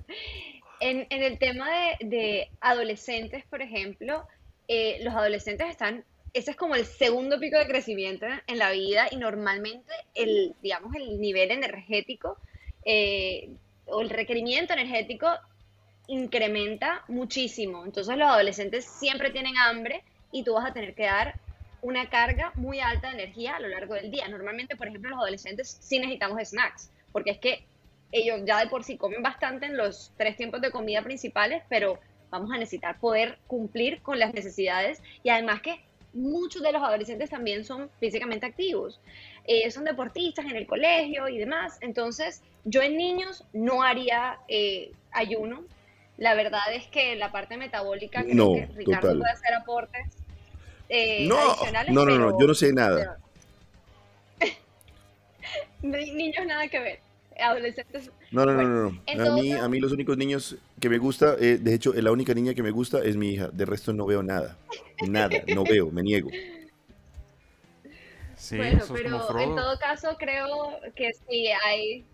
en, el tema de, adolescentes, por ejemplo, eh, los adolescentes están, ese es como el segundo pico de crecimiento en la vida y normalmente el, digamos, el nivel energético eh, el requerimiento energético incrementa muchísimo. Entonces los adolescentes siempre tienen hambre y tú vas a tener que dar una carga muy alta de energía a lo largo del día. Normalmente, por ejemplo, los adolescentes sí necesitamos snacks, porque es que ellos ya de por sí comen bastante en los tres tiempos de comida principales, pero vamos a necesitar poder cumplir con las necesidades y además que muchos de los adolescentes también son físicamente activos. Eh, son deportistas en el colegio y demás. Entonces, yo en niños no haría eh, ayuno. La verdad es que la parte metabólica, creo no, que Ricardo puede hacer aportes eh, no, adicionales. No, no, no, yo no sé nada. niños nada que ver. Adolescentes. No, no, no, no. a, mí, a mí los únicos niños que me gusta, de hecho, la única niña que me gusta es mi hija. De resto no veo nada. Nada, no veo, me niego bueno, pero en todo caso creo que sí hay...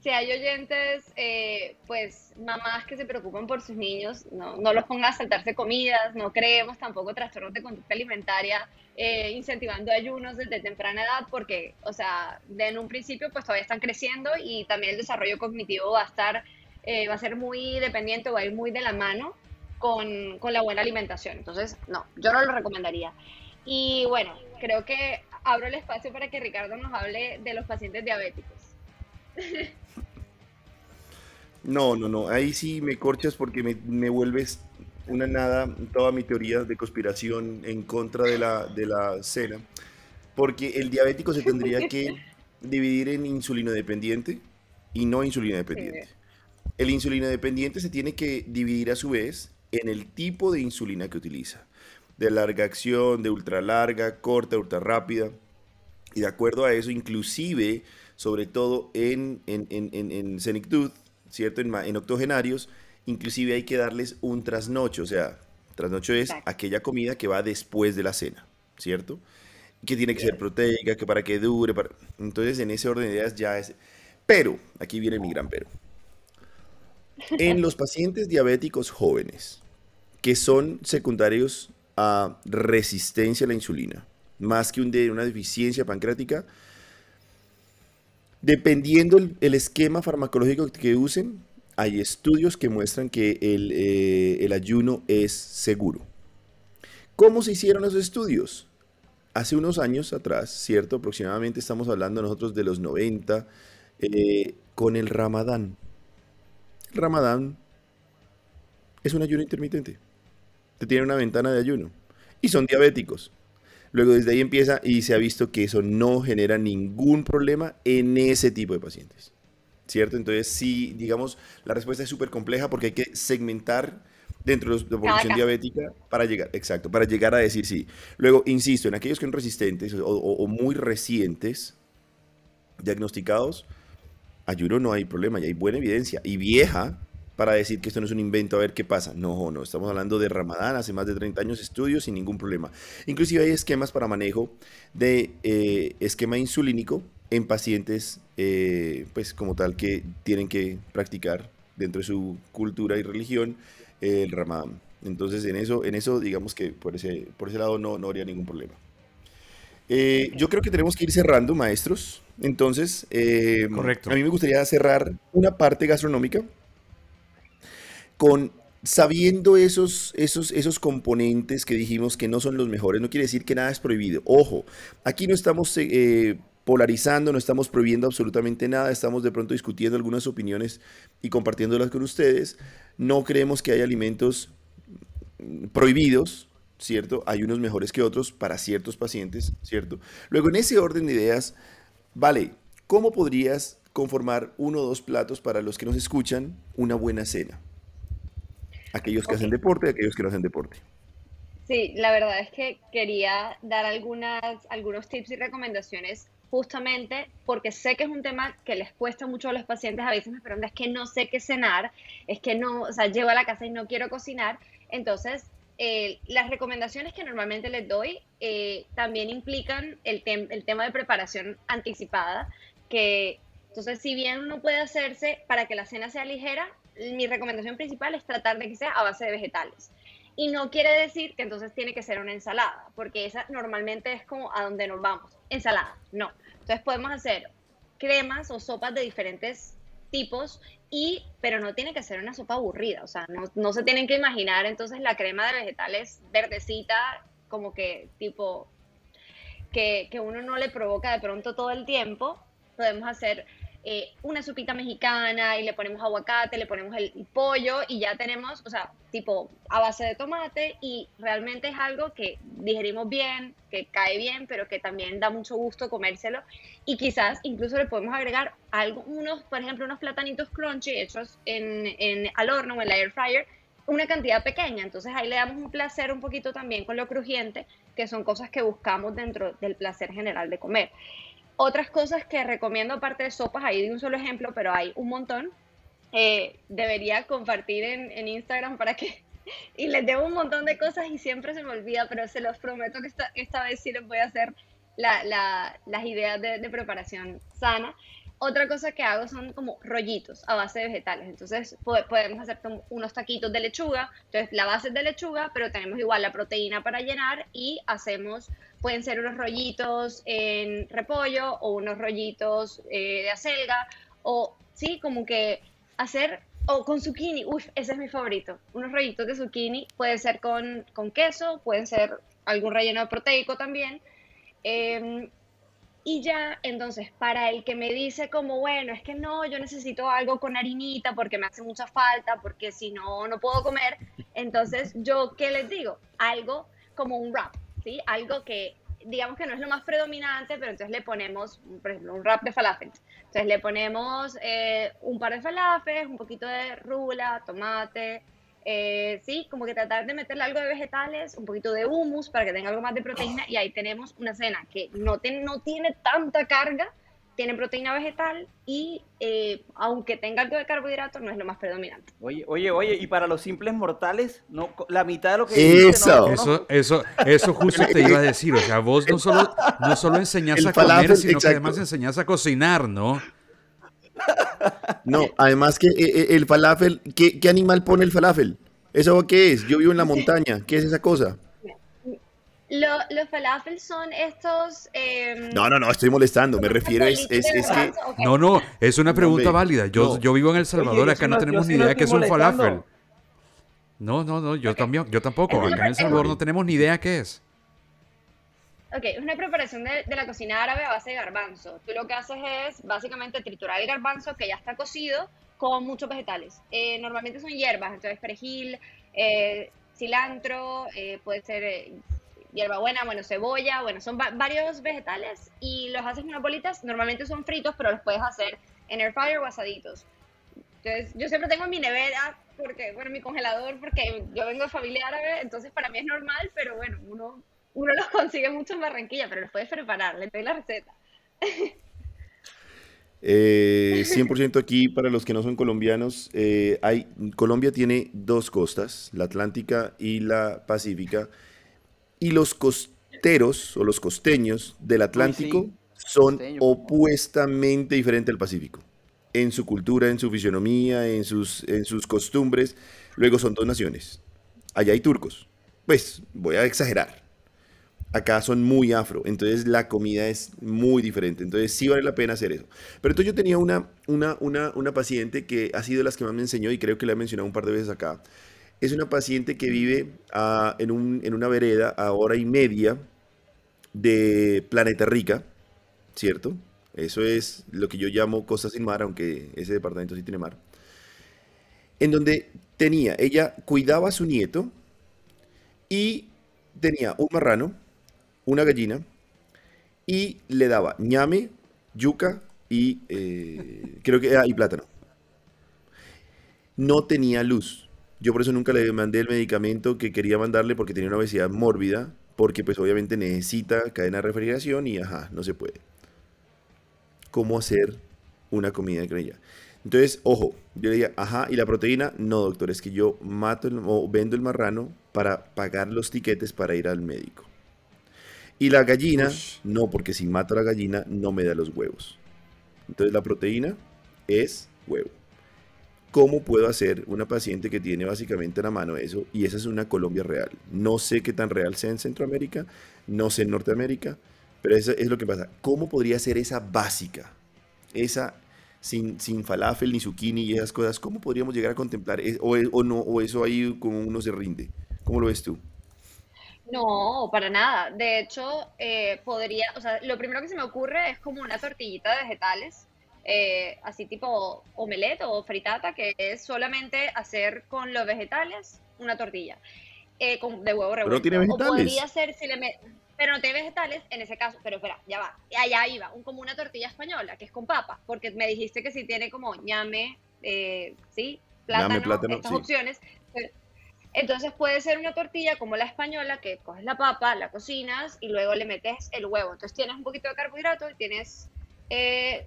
si hay oyentes, eh, pues mamás que se preocupan por sus niños, no, no los pongan a saltarse comidas, no creemos tampoco trastornos de conducta alimentaria, eh, incentivando ayunos desde temprana edad, porque, o sea, en un principio pues todavía están creciendo y también el desarrollo cognitivo va a estar, eh, va a ser muy dependiente, va a ir muy de la mano con, con la buena alimentación. Entonces, no, yo no lo recomendaría. Y bueno, creo que abro el espacio para que Ricardo nos hable de los pacientes diabéticos. No, no, no. Ahí sí me corchas porque me, vuelves una nada toda mi teoría de conspiración en contra de la, de la cena. Porque el diabético se tendría que dividir en insulino dependiente y no insulina dependiente. El insulino dependiente se tiene que dividir a su vez en el tipo de insulina que utiliza. De larga acción, de ultra larga, corta, ultra rápida. Y de acuerdo a eso, inclusive sobre todo en, en, en, en senectud, ¿cierto? En, octogenarios, inclusive hay que darles un trasnocho, o sea, trasnocho es aquella comida que va después de la cena, ¿cierto? Que tiene que ser proteica, que para que dure, para... entonces en ese orden de ideas ya es... Pero, aquí viene mi gran pero. En los pacientes diabéticos jóvenes, que son secundarios a resistencia a la insulina, más que una deficiencia pancreática, Dependiendo el, esquema farmacológico que usen, hay estudios que muestran que eh, el, ayuno es seguro. ¿Cómo se hicieron esos estudios? Hace unos años atrás, ¿cierto? Aproximadamente estamos hablando nosotros de los 90, eh, con el ramadán. El ramadán es un ayuno intermitente. Te tiene una ventana de ayuno. Y son diabéticos. Luego desde ahí empieza y se ha visto que eso no genera ningún problema en ese tipo de pacientes. ¿Cierto? Entonces sí, digamos, la respuesta es súper compleja porque hay que segmentar dentro de la población diabética para llegar, exacto, para llegar a decir sí. Luego, insisto, en aquellos que son resistentes o, muy recientes, diagnosticados, ayuno no hay problema, y hay buena evidencia. Y vieja, para decir que esto no es un invento a ver qué pasa. No, no, estamos hablando de Ramadán, hace más de 30 años estudios sin ningún problema. Inclusive hay esquemas para manejo de eh, esquema insulínico en pacientes, eh, pues como tal, que tienen que practicar dentro de su cultura y religión el Ramadán. Entonces, en eso, en eso digamos que por ese, por ese lado no, no habría ningún problema. Eh, yo creo que tenemos que ir cerrando, maestros. Entonces, Correcto. a mí me gustaría cerrar una parte gastronómica con sabiendo esos, esos, esos componentes que dijimos que no son los mejores, no quiere decir que nada es prohibido. Ojo, aquí no estamos eh, polarizando, no estamos prohibiendo absolutamente nada, estamos de pronto discutiendo algunas opiniones y compartiéndolas con ustedes. No creemos que haya alimentos prohibidos, ¿cierto? Hay unos mejores que otros para ciertos pacientes, ¿cierto? Luego, en ese orden de ideas, vale, ¿cómo podrías conformar uno o dos platos para los que nos escuchan una buena cena? Aquellos que hacen deporte y aquellos que no hacen deporte. Sí, la verdad es que quería dar algunas, algunos tips y recomendaciones justamente porque sé que es un tema que les cuesta mucho a los pacientes. A veces me preguntan, es que no sé qué cenar, es que no, o sea, llego a la casa y no quiero cocinar. Entonces, eh, las recomendaciones que normalmente les doy eh, también implican el, el tema de preparación anticipada, que entonces, si bien no puede hacerse para que la cena sea ligera, mi recomendación principal es tratar de que sea a base de vegetales. Y no quiere decir que entonces tiene que ser una ensalada, porque esa normalmente es como a donde nos vamos. Ensalada, no. Entonces podemos hacer cremas o sopas de diferentes tipos, y, pero no tiene que ser una sopa aburrida, o sea, no, no se tienen que imaginar entonces la crema de vegetales verdecita, como que tipo, que, que uno no le provoca de pronto todo el tiempo. Podemos hacer eh, una sopita mexicana y le ponemos aguacate, le ponemos el, pollo y ya tenemos, o sea, tipo a base de tomate y realmente es algo que digerimos bien, que cae bien, pero que también da mucho gusto comérselo y quizás incluso le podemos agregar algo, unos, por ejemplo, unos platanitos crunchy hechos en, en al horno o en la air fryer, una cantidad pequeña, entonces ahí le damos un placer un poquito también con lo crujiente, que son cosas que buscamos dentro del placer general de comer. Otras cosas que recomiendo aparte de sopas, ahí de un solo ejemplo, pero hay un montón. Eh, debería compartir en, Instagram para que... Y les debo un montón de cosas y siempre se me olvida, pero se los prometo que esta, esta vez sí les voy a hacer las ideas de, preparación sana. Otra cosa que hago son como rollitos a base de vegetales. Entonces podemos hacer unos taquitos de lechuga. Entonces la base es de lechuga, pero tenemos igual la proteína para llenar y hacemos, pueden ser unos rollitos en repollo o unos rollitos eh, de acelga o sí, como que hacer o con zucchini, uff, ese es mi favorito. Unos rollitos de zucchini, puede ser con, con queso, pueden ser algún relleno proteico también. Em, y ya, entonces, para el que me dice como, bueno, es que no, yo necesito algo con harinita porque me hace mucha falta, porque si no, no puedo comer. Entonces, yo, ¿qué les digo? Algo como un wrap, ¿sí? Algo que, digamos que no es lo más predominante, pero entonces le ponemos, por ejemplo, un wrap de falafel. Entonces le ponemos eh, un par de falafels, un poquito de rula, tomate, eh, sí, como que tratar de meterle algo de vegetales, un poquito de hummus para que tenga algo más de proteína y ahí tenemos una cena que no, no tiene tanta carga, tiene proteína vegetal y eh, aunque tenga algo de carbohidratos no es lo más predominante. Oye, oye, oye, y para los simples mortales, no, la mitad de lo que eso, eso, eso, eso justo te iba a decir, o sea, vos no solo, no solo enseñás a comer, sino que además enseñás a cocinar, ¿no? No, además que eh, eh, el falafel, ¿qué, animal pone el falafel? ¿Eso qué es? Yo vivo en la montaña, ¿qué es esa cosa? Los falafel son estos... Em, no, no, no, estoy molestando, me refiero es, es, que... No, no, es una pregunta válida. Yo, yo vivo en El Salvador, acá no tenemos ni idea qué es un falafel. No, no, no, yo también, yo tampoco. Acá en El Salvador no tenemos ni idea qué es. Ok, es una preparación de, la cocina árabe a base de garbanzo. Tú lo que haces es básicamente triturar el garbanzo que ya está cocido con muchos vegetales. Eh, normalmente son hierbas, entonces perejil, eh, cilantro, eh, puede ser hierbabuena, bueno, cebolla, bueno, son varios vegetales y los haces en bolitas. Normalmente son fritos, pero los puedes hacer en air fryer o asaditos. Entonces, yo siempre tengo mi nevera, porque, bueno, mi congelador, porque yo vengo de familia árabe, entonces para mí es normal, pero bueno, uno uno los consigue mucho en Barranquilla, pero los puedes preparar, le doy la receta. 100% eh, aquí para los que no son colombianos, eh, hay, Colombia tiene dos costas, la Atlántica y la Pacífica, y los costeros o los costeños del Atlántico son opuestamente diferentes al Pacífico, en su cultura, en su fisionomía, en sus, en sus costumbres. Luego son dos naciones. Allá hay turcos. Pues voy a exagerar, acá son muy afro, entonces la comida es muy diferente, entonces sí vale la pena hacer eso. Pero entonces yo tenía una, una, una, una paciente que ha sido de las que más me enseñó y creo que la he mencionado un par de veces acá. Es una paciente que vive en una vereda a hora y media de Planeta Rica, ¿cierto? Eso es lo que yo llamo Costa sin mar, aunque ese departamento sí tiene mar. En donde tenía, ella cuidaba a su nieto y tenía un marrano, una gallina y le daba ñame, yuca y eh, creo que ah, y plátano. No tenía luz. Yo por eso nunca le mandé el medicamento que quería mandarle porque tenía una obesidad mórbida, porque pues obviamente necesita cadena de refrigeración y ajá, no se puede. ¿Cómo hacer una comida con ella? Entonces, ojo, yo le dije, ajá, ¿y la proteína? No, doctor, es que yo mato o vendo el marrano para pagar los tiquetes para ir al médico. Y la gallina, no, porque si mato a la gallina no me da los huevos. Entonces la proteína es huevo. ¿Cómo puedo hacer una paciente que tiene básicamente en la mano eso? Y esa es una Colombia real. No sé qué tan real sea en Centroamérica, no sé en Norteamérica, pero eso es lo que pasa. ¿Cómo podría ser esa básica? Esa sin, falafel ni zucchini y esas cosas. ¿Cómo podríamos llegar a contemplar? O, o no, o eso ahí como uno se rinde. ¿Cómo lo ves tú? No, para nada. De hecho, eh, podría, o sea, lo primero que se me ocurre es como una tortillita de vegetales, eh, así tipo omelette o fritata, que es solamente hacer con los vegetales una tortilla eh, con, de huevo revuelto. Pero tiene vegetales. O podría ser si le pero no tiene vegetales en ese caso, pero espera, ya va, allá iba, un, como una tortilla española, que es con papa, porque me dijiste que si tiene como ñame, sí, plátano, estas opciones, entonces puede ser una tortilla como la española, que coges la papa, la cocinas y luego le metes el huevo. Entonces tienes un poquito de carbohidrato y tienes eh,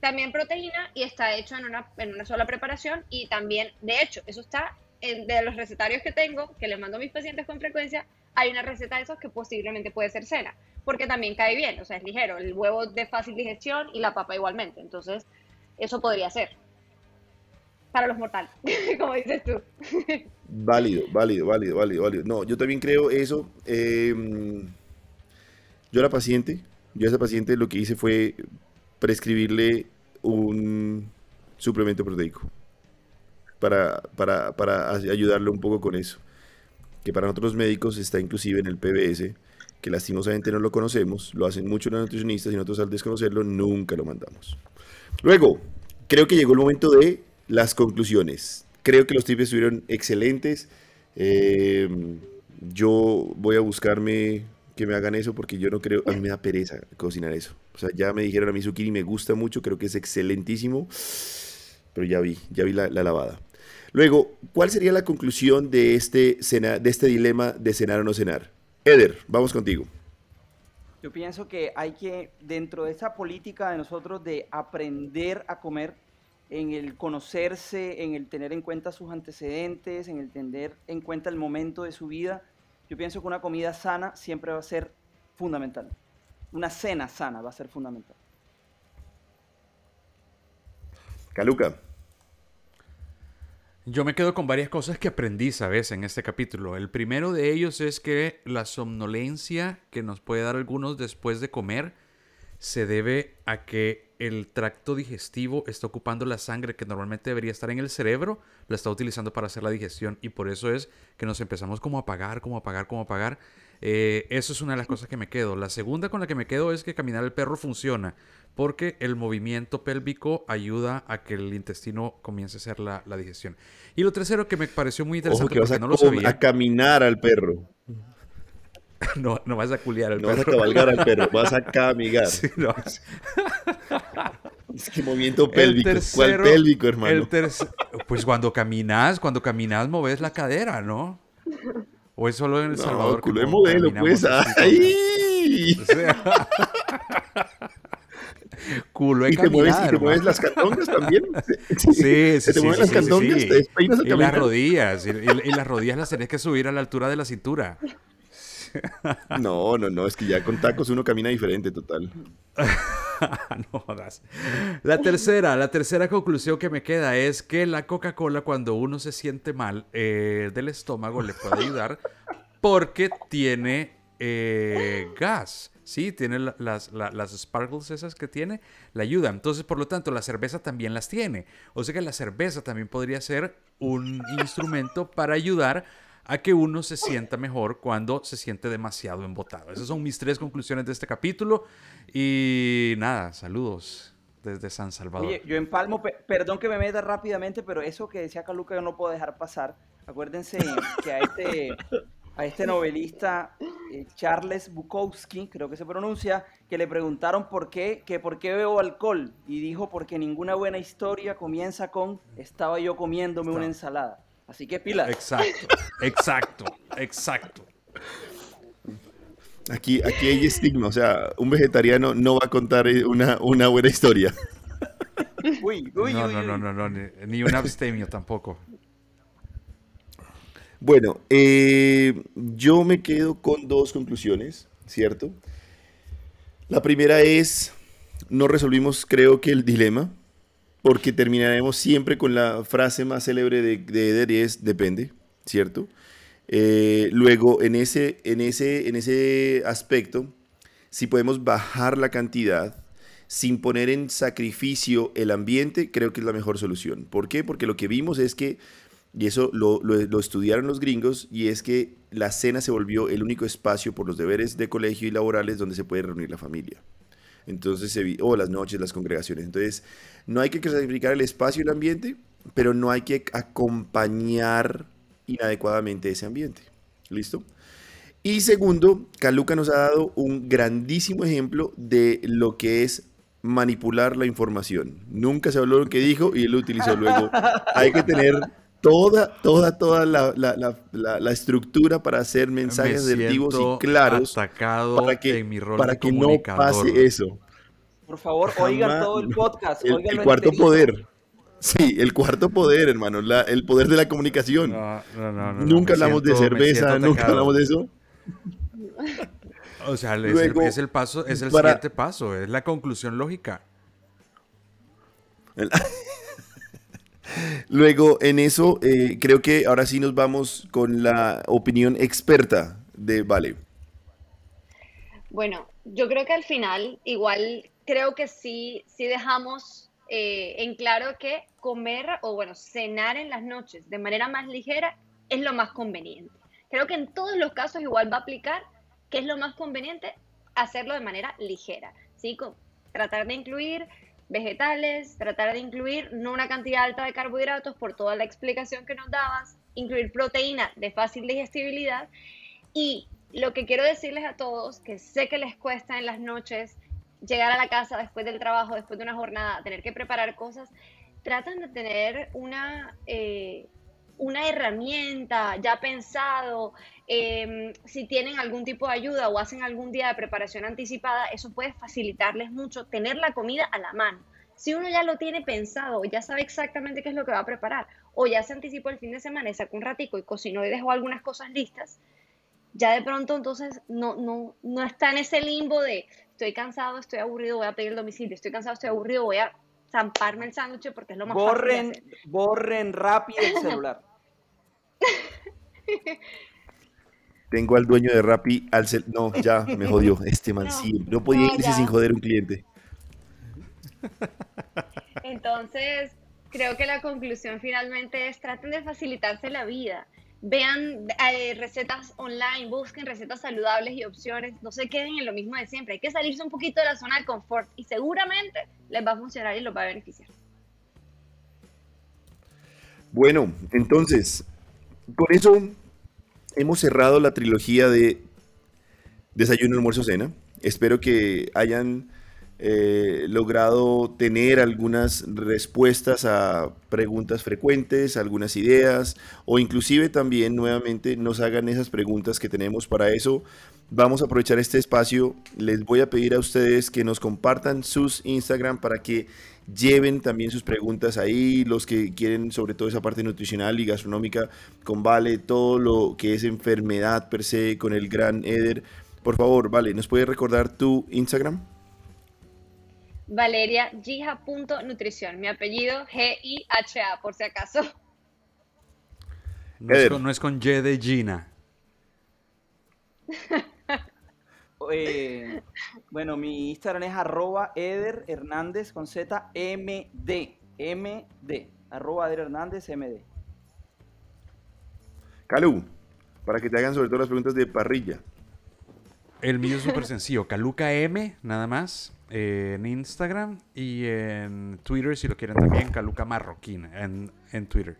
también proteína y está hecho en una, en una sola preparación. Y también, de hecho, eso está en, de los recetarios que tengo, que les mando a mis pacientes con frecuencia, hay una receta de esos que posiblemente puede ser cena. porque también cae bien, o sea, es ligero, el huevo de fácil digestión y la papa igualmente, entonces eso podría ser para los mortales, como dices tú. válido, válido, válido, válido, válido. No, yo también creo eso. Em, yo era paciente, yo a esa paciente lo que hice fue prescribirle un suplemento proteico para, para, para ayudarle un poco con eso. Que para nosotros médicos está inclusive en el PBS, que lastimosamente no lo conocemos, lo hacen muchos los nutricionistas y nosotros al desconocerlo nunca lo mandamos. Luego, creo que llegó el momento de las conclusiones. Creo que los tips estuvieron excelentes. Eh, yo voy a buscarme que me hagan eso porque yo no creo, a mí me da pereza cocinar eso. O sea, ya me dijeron a mí zucchini me gusta mucho, creo que es excelentísimo, pero ya vi, ya vi la, lavada. Luego, ¿cuál sería la conclusión de este, de este dilema de cenar o no cenar? Eder, vamos contigo. Yo pienso que hay que, dentro de esa política de nosotros de aprender a comer, en el conocerse, en el tener en cuenta sus antecedentes, en el tener en cuenta el momento de su vida, yo pienso que una comida sana siempre va a ser fundamental. Una cena sana va a ser fundamental. Caluca. Yo me quedo con varias cosas que aprendí, ¿sabes? En este capítulo. El primero de ellos es que la somnolencia que nos puede dar algunos después de comer se debe a que el tracto digestivo está ocupando la sangre que normalmente debería estar en el cerebro, la está utilizando para hacer la digestión y por eso es que nos empezamos como a apagar, como a apagar, como a apagar. Eh, eso es una de las cosas que me quedo. La segunda con la que me quedo es que caminar el perro funciona porque el movimiento pélvico ayuda a que el intestino comience a hacer la, digestión. Y lo tercero que me pareció muy interesante Ojo que no lo sabía. A caminar al perro. No, no vas a culiar al no perro. No vas a cabalgar al perro, vas a camigar. Es que movimiento pélvico. ¿Cuál pélvico, hermano? pues cuando caminas, cuando caminas moves la cadera, ¿no? O es solo en El Salvador. Culo de modelo, pues. ¡Ay! O sea... culo de ¿Y, te mueves, ¿Y te mueves las cantongas también? Sí, sí, sí. ¿Te mueves las cantongas? ¿Te y las rodillas. Y, y, las rodillas las tenés que subir a la altura de la cintura. No, no, no, es que ya con tacos uno camina diferente, total. no jodas. La tercera, la tercera conclusión que me queda es que la Coca-Cola cuando uno se siente mal eh, del estómago le puede ayudar porque tiene eh, gas. Sí, tiene las, las, sparkles esas que tiene, la ayuda. Entonces, por lo tanto, la cerveza también las tiene. O sea que la cerveza también podría ser un instrumento para ayudar a que uno se sienta mejor cuando se siente demasiado embotado. Esas son mis tres conclusiones de este capítulo. Y nada, saludos desde San Salvador. Oye, yo empalmo, perdón que me meta rápidamente, pero eso que decía Caluca yo no puedo dejar pasar. Acuérdense que a este, a este novelista eh, Charles Bukowski, creo que se pronuncia, que le preguntaron por qué, que por qué bebo alcohol y dijo porque ninguna buena historia comienza con estaba yo comiéndome una ensalada. Así que pila. Exacto, exacto, exacto. Aquí, aquí hay estigma, o sea, un vegetariano no va a contar una, una buena historia. Uy, uy, no, no, no, no, no, ni, un abstemio tampoco. Bueno, eh, yo me quedo con dos conclusiones, ¿cierto? La primera es, no resolvimos creo que el dilema, porque terminaremos siempre con la frase más célebre de, de Eder y es depende, ¿cierto? Eh, luego, en ese, en, ese, en ese aspecto, si podemos bajar la cantidad sin poner en sacrificio el ambiente, creo que es la mejor solución. ¿Por qué? Porque lo que vimos es que, y eso lo, lo estudiaron los gringos, y es que la cena se volvió el único espacio por los deberes de colegio y laborales donde se puede reunir la familia. Entonces, o las noches, las congregaciones. Entonces, no hay que sacrificar el espacio y el ambiente, pero no hay que acompañar inadecuadamente ese ambiente. ¿Listo? Y segundo, Caluca nos ha dado un grandísimo ejemplo de lo que es manipular la información. Nunca se habló lo que dijo y él lo utilizó luego. Hay que tener toda, toda, toda la, la, la, estructura para hacer mensajes asertivos y claros para que, para que no pase eso. Por favor, oigan todo el podcast. El, cuarto poder. Sí, el cuarto poder, hermano, el poder de la comunicación. nunca hablamos de cerveza, nunca hablamos de eso. O sea, es, el, paso, es el siguiente paso, es la conclusión lógica. Luego, en eso, eh, creo que ahora sí nos vamos con la opinión experta de Vale. Bueno, yo creo que al final, igual, creo que sí, sí dejamos eh, en claro que comer o, bueno, cenar en las noches de manera más ligera es lo más conveniente. Creo que en todos los casos igual va a aplicar que es lo más conveniente hacerlo de manera ligera, ¿sí? tratar de incluir vegetales, tratar de incluir no una cantidad alta de carbohidratos por toda la explicación que nos dabas, incluir proteína de fácil digestibilidad y lo que quiero decirles a todos, que sé que les cuesta en las noches llegar a la casa después del trabajo, después de una jornada, tener que preparar cosas, tratan de tener una, eh, una herramienta ya pensado, em, si tienen algún tipo de ayuda o hacen algún día de preparación anticipada, eso puede facilitarles mucho tener la comida a la mano. Si uno ya lo tiene pensado, ya sabe exactamente qué es lo que va a preparar, o ya se anticipó el fin de semana y sacó un ratico y cocinó y dejó algunas cosas listas, ya de pronto entonces no, no, no está en ese limbo de estoy cansado, estoy aburrido, voy a pedir el domicilio, estoy cansado, estoy aburrido, voy a zamparme el sándwich porque es lo más borren, fácil. Borren rápido el celular. Tengo al dueño de Rappi al No, ya me jodió. Este man sí. No podía irse sin joder un cliente. Entonces, creo que la conclusión finalmente es traten de facilitarse la vida. Vean eh, recetas online, busquen recetas saludables y opciones. No se queden en lo mismo de siempre. Hay que salirse un poquito de la zona de confort y seguramente les va a funcionar y los va a beneficiar. Bueno, entonces, con eso hemos cerrado la trilogía de Desayuno, Almuerzo, Cena. Espero que hayan eh, logrado tener algunas respuestas a preguntas frecuentes, algunas ideas, o inclusive también nuevamente nos hagan esas preguntas que tenemos para eso. Vamos a aprovechar este espacio. Les voy a pedir a ustedes que nos compartan sus Instagram para que lleven también sus preguntas ahí, los que quieren sobre todo esa parte nutricional y gastronómica con Vale, todo lo que es enfermedad per se con el gran Eder. Por favor, Vale, ¿nos puedes recordar tu Instagram? Valeria Nutrición, mi apellido G-I-H-A, por si acaso. No es, con, no es con Y de Gina. Eh, bueno, mi Instagram es arroba Eder Hernández con Z MD. MD. Arroba Eder Hernández MD. Calu, para que te hagan sobre todo las preguntas de parrilla. El mío es súper sencillo. Caluca M, nada más. Eh, en Instagram y en Twitter, si lo quieren también, Caluca Marroquín en, en Twitter.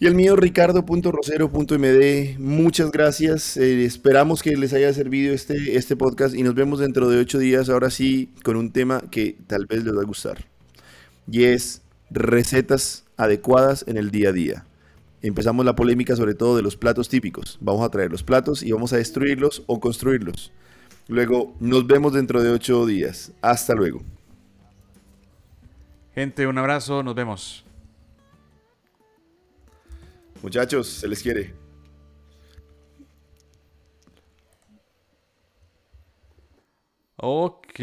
Y el mío, ricardo.rosero.md. Muchas gracias. Eh, esperamos que les haya servido este, este podcast y nos vemos dentro de ocho días, ahora sí, con un tema que tal vez les va a gustar. Y es recetas adecuadas en el día a día. Empezamos la polémica sobre todo de los platos típicos. Vamos a traer los platos y vamos a destruirlos o construirlos. Luego, nos vemos dentro de ocho días. Hasta luego. Gente, un abrazo, nos vemos. Muchachos, se les quiere. Ok.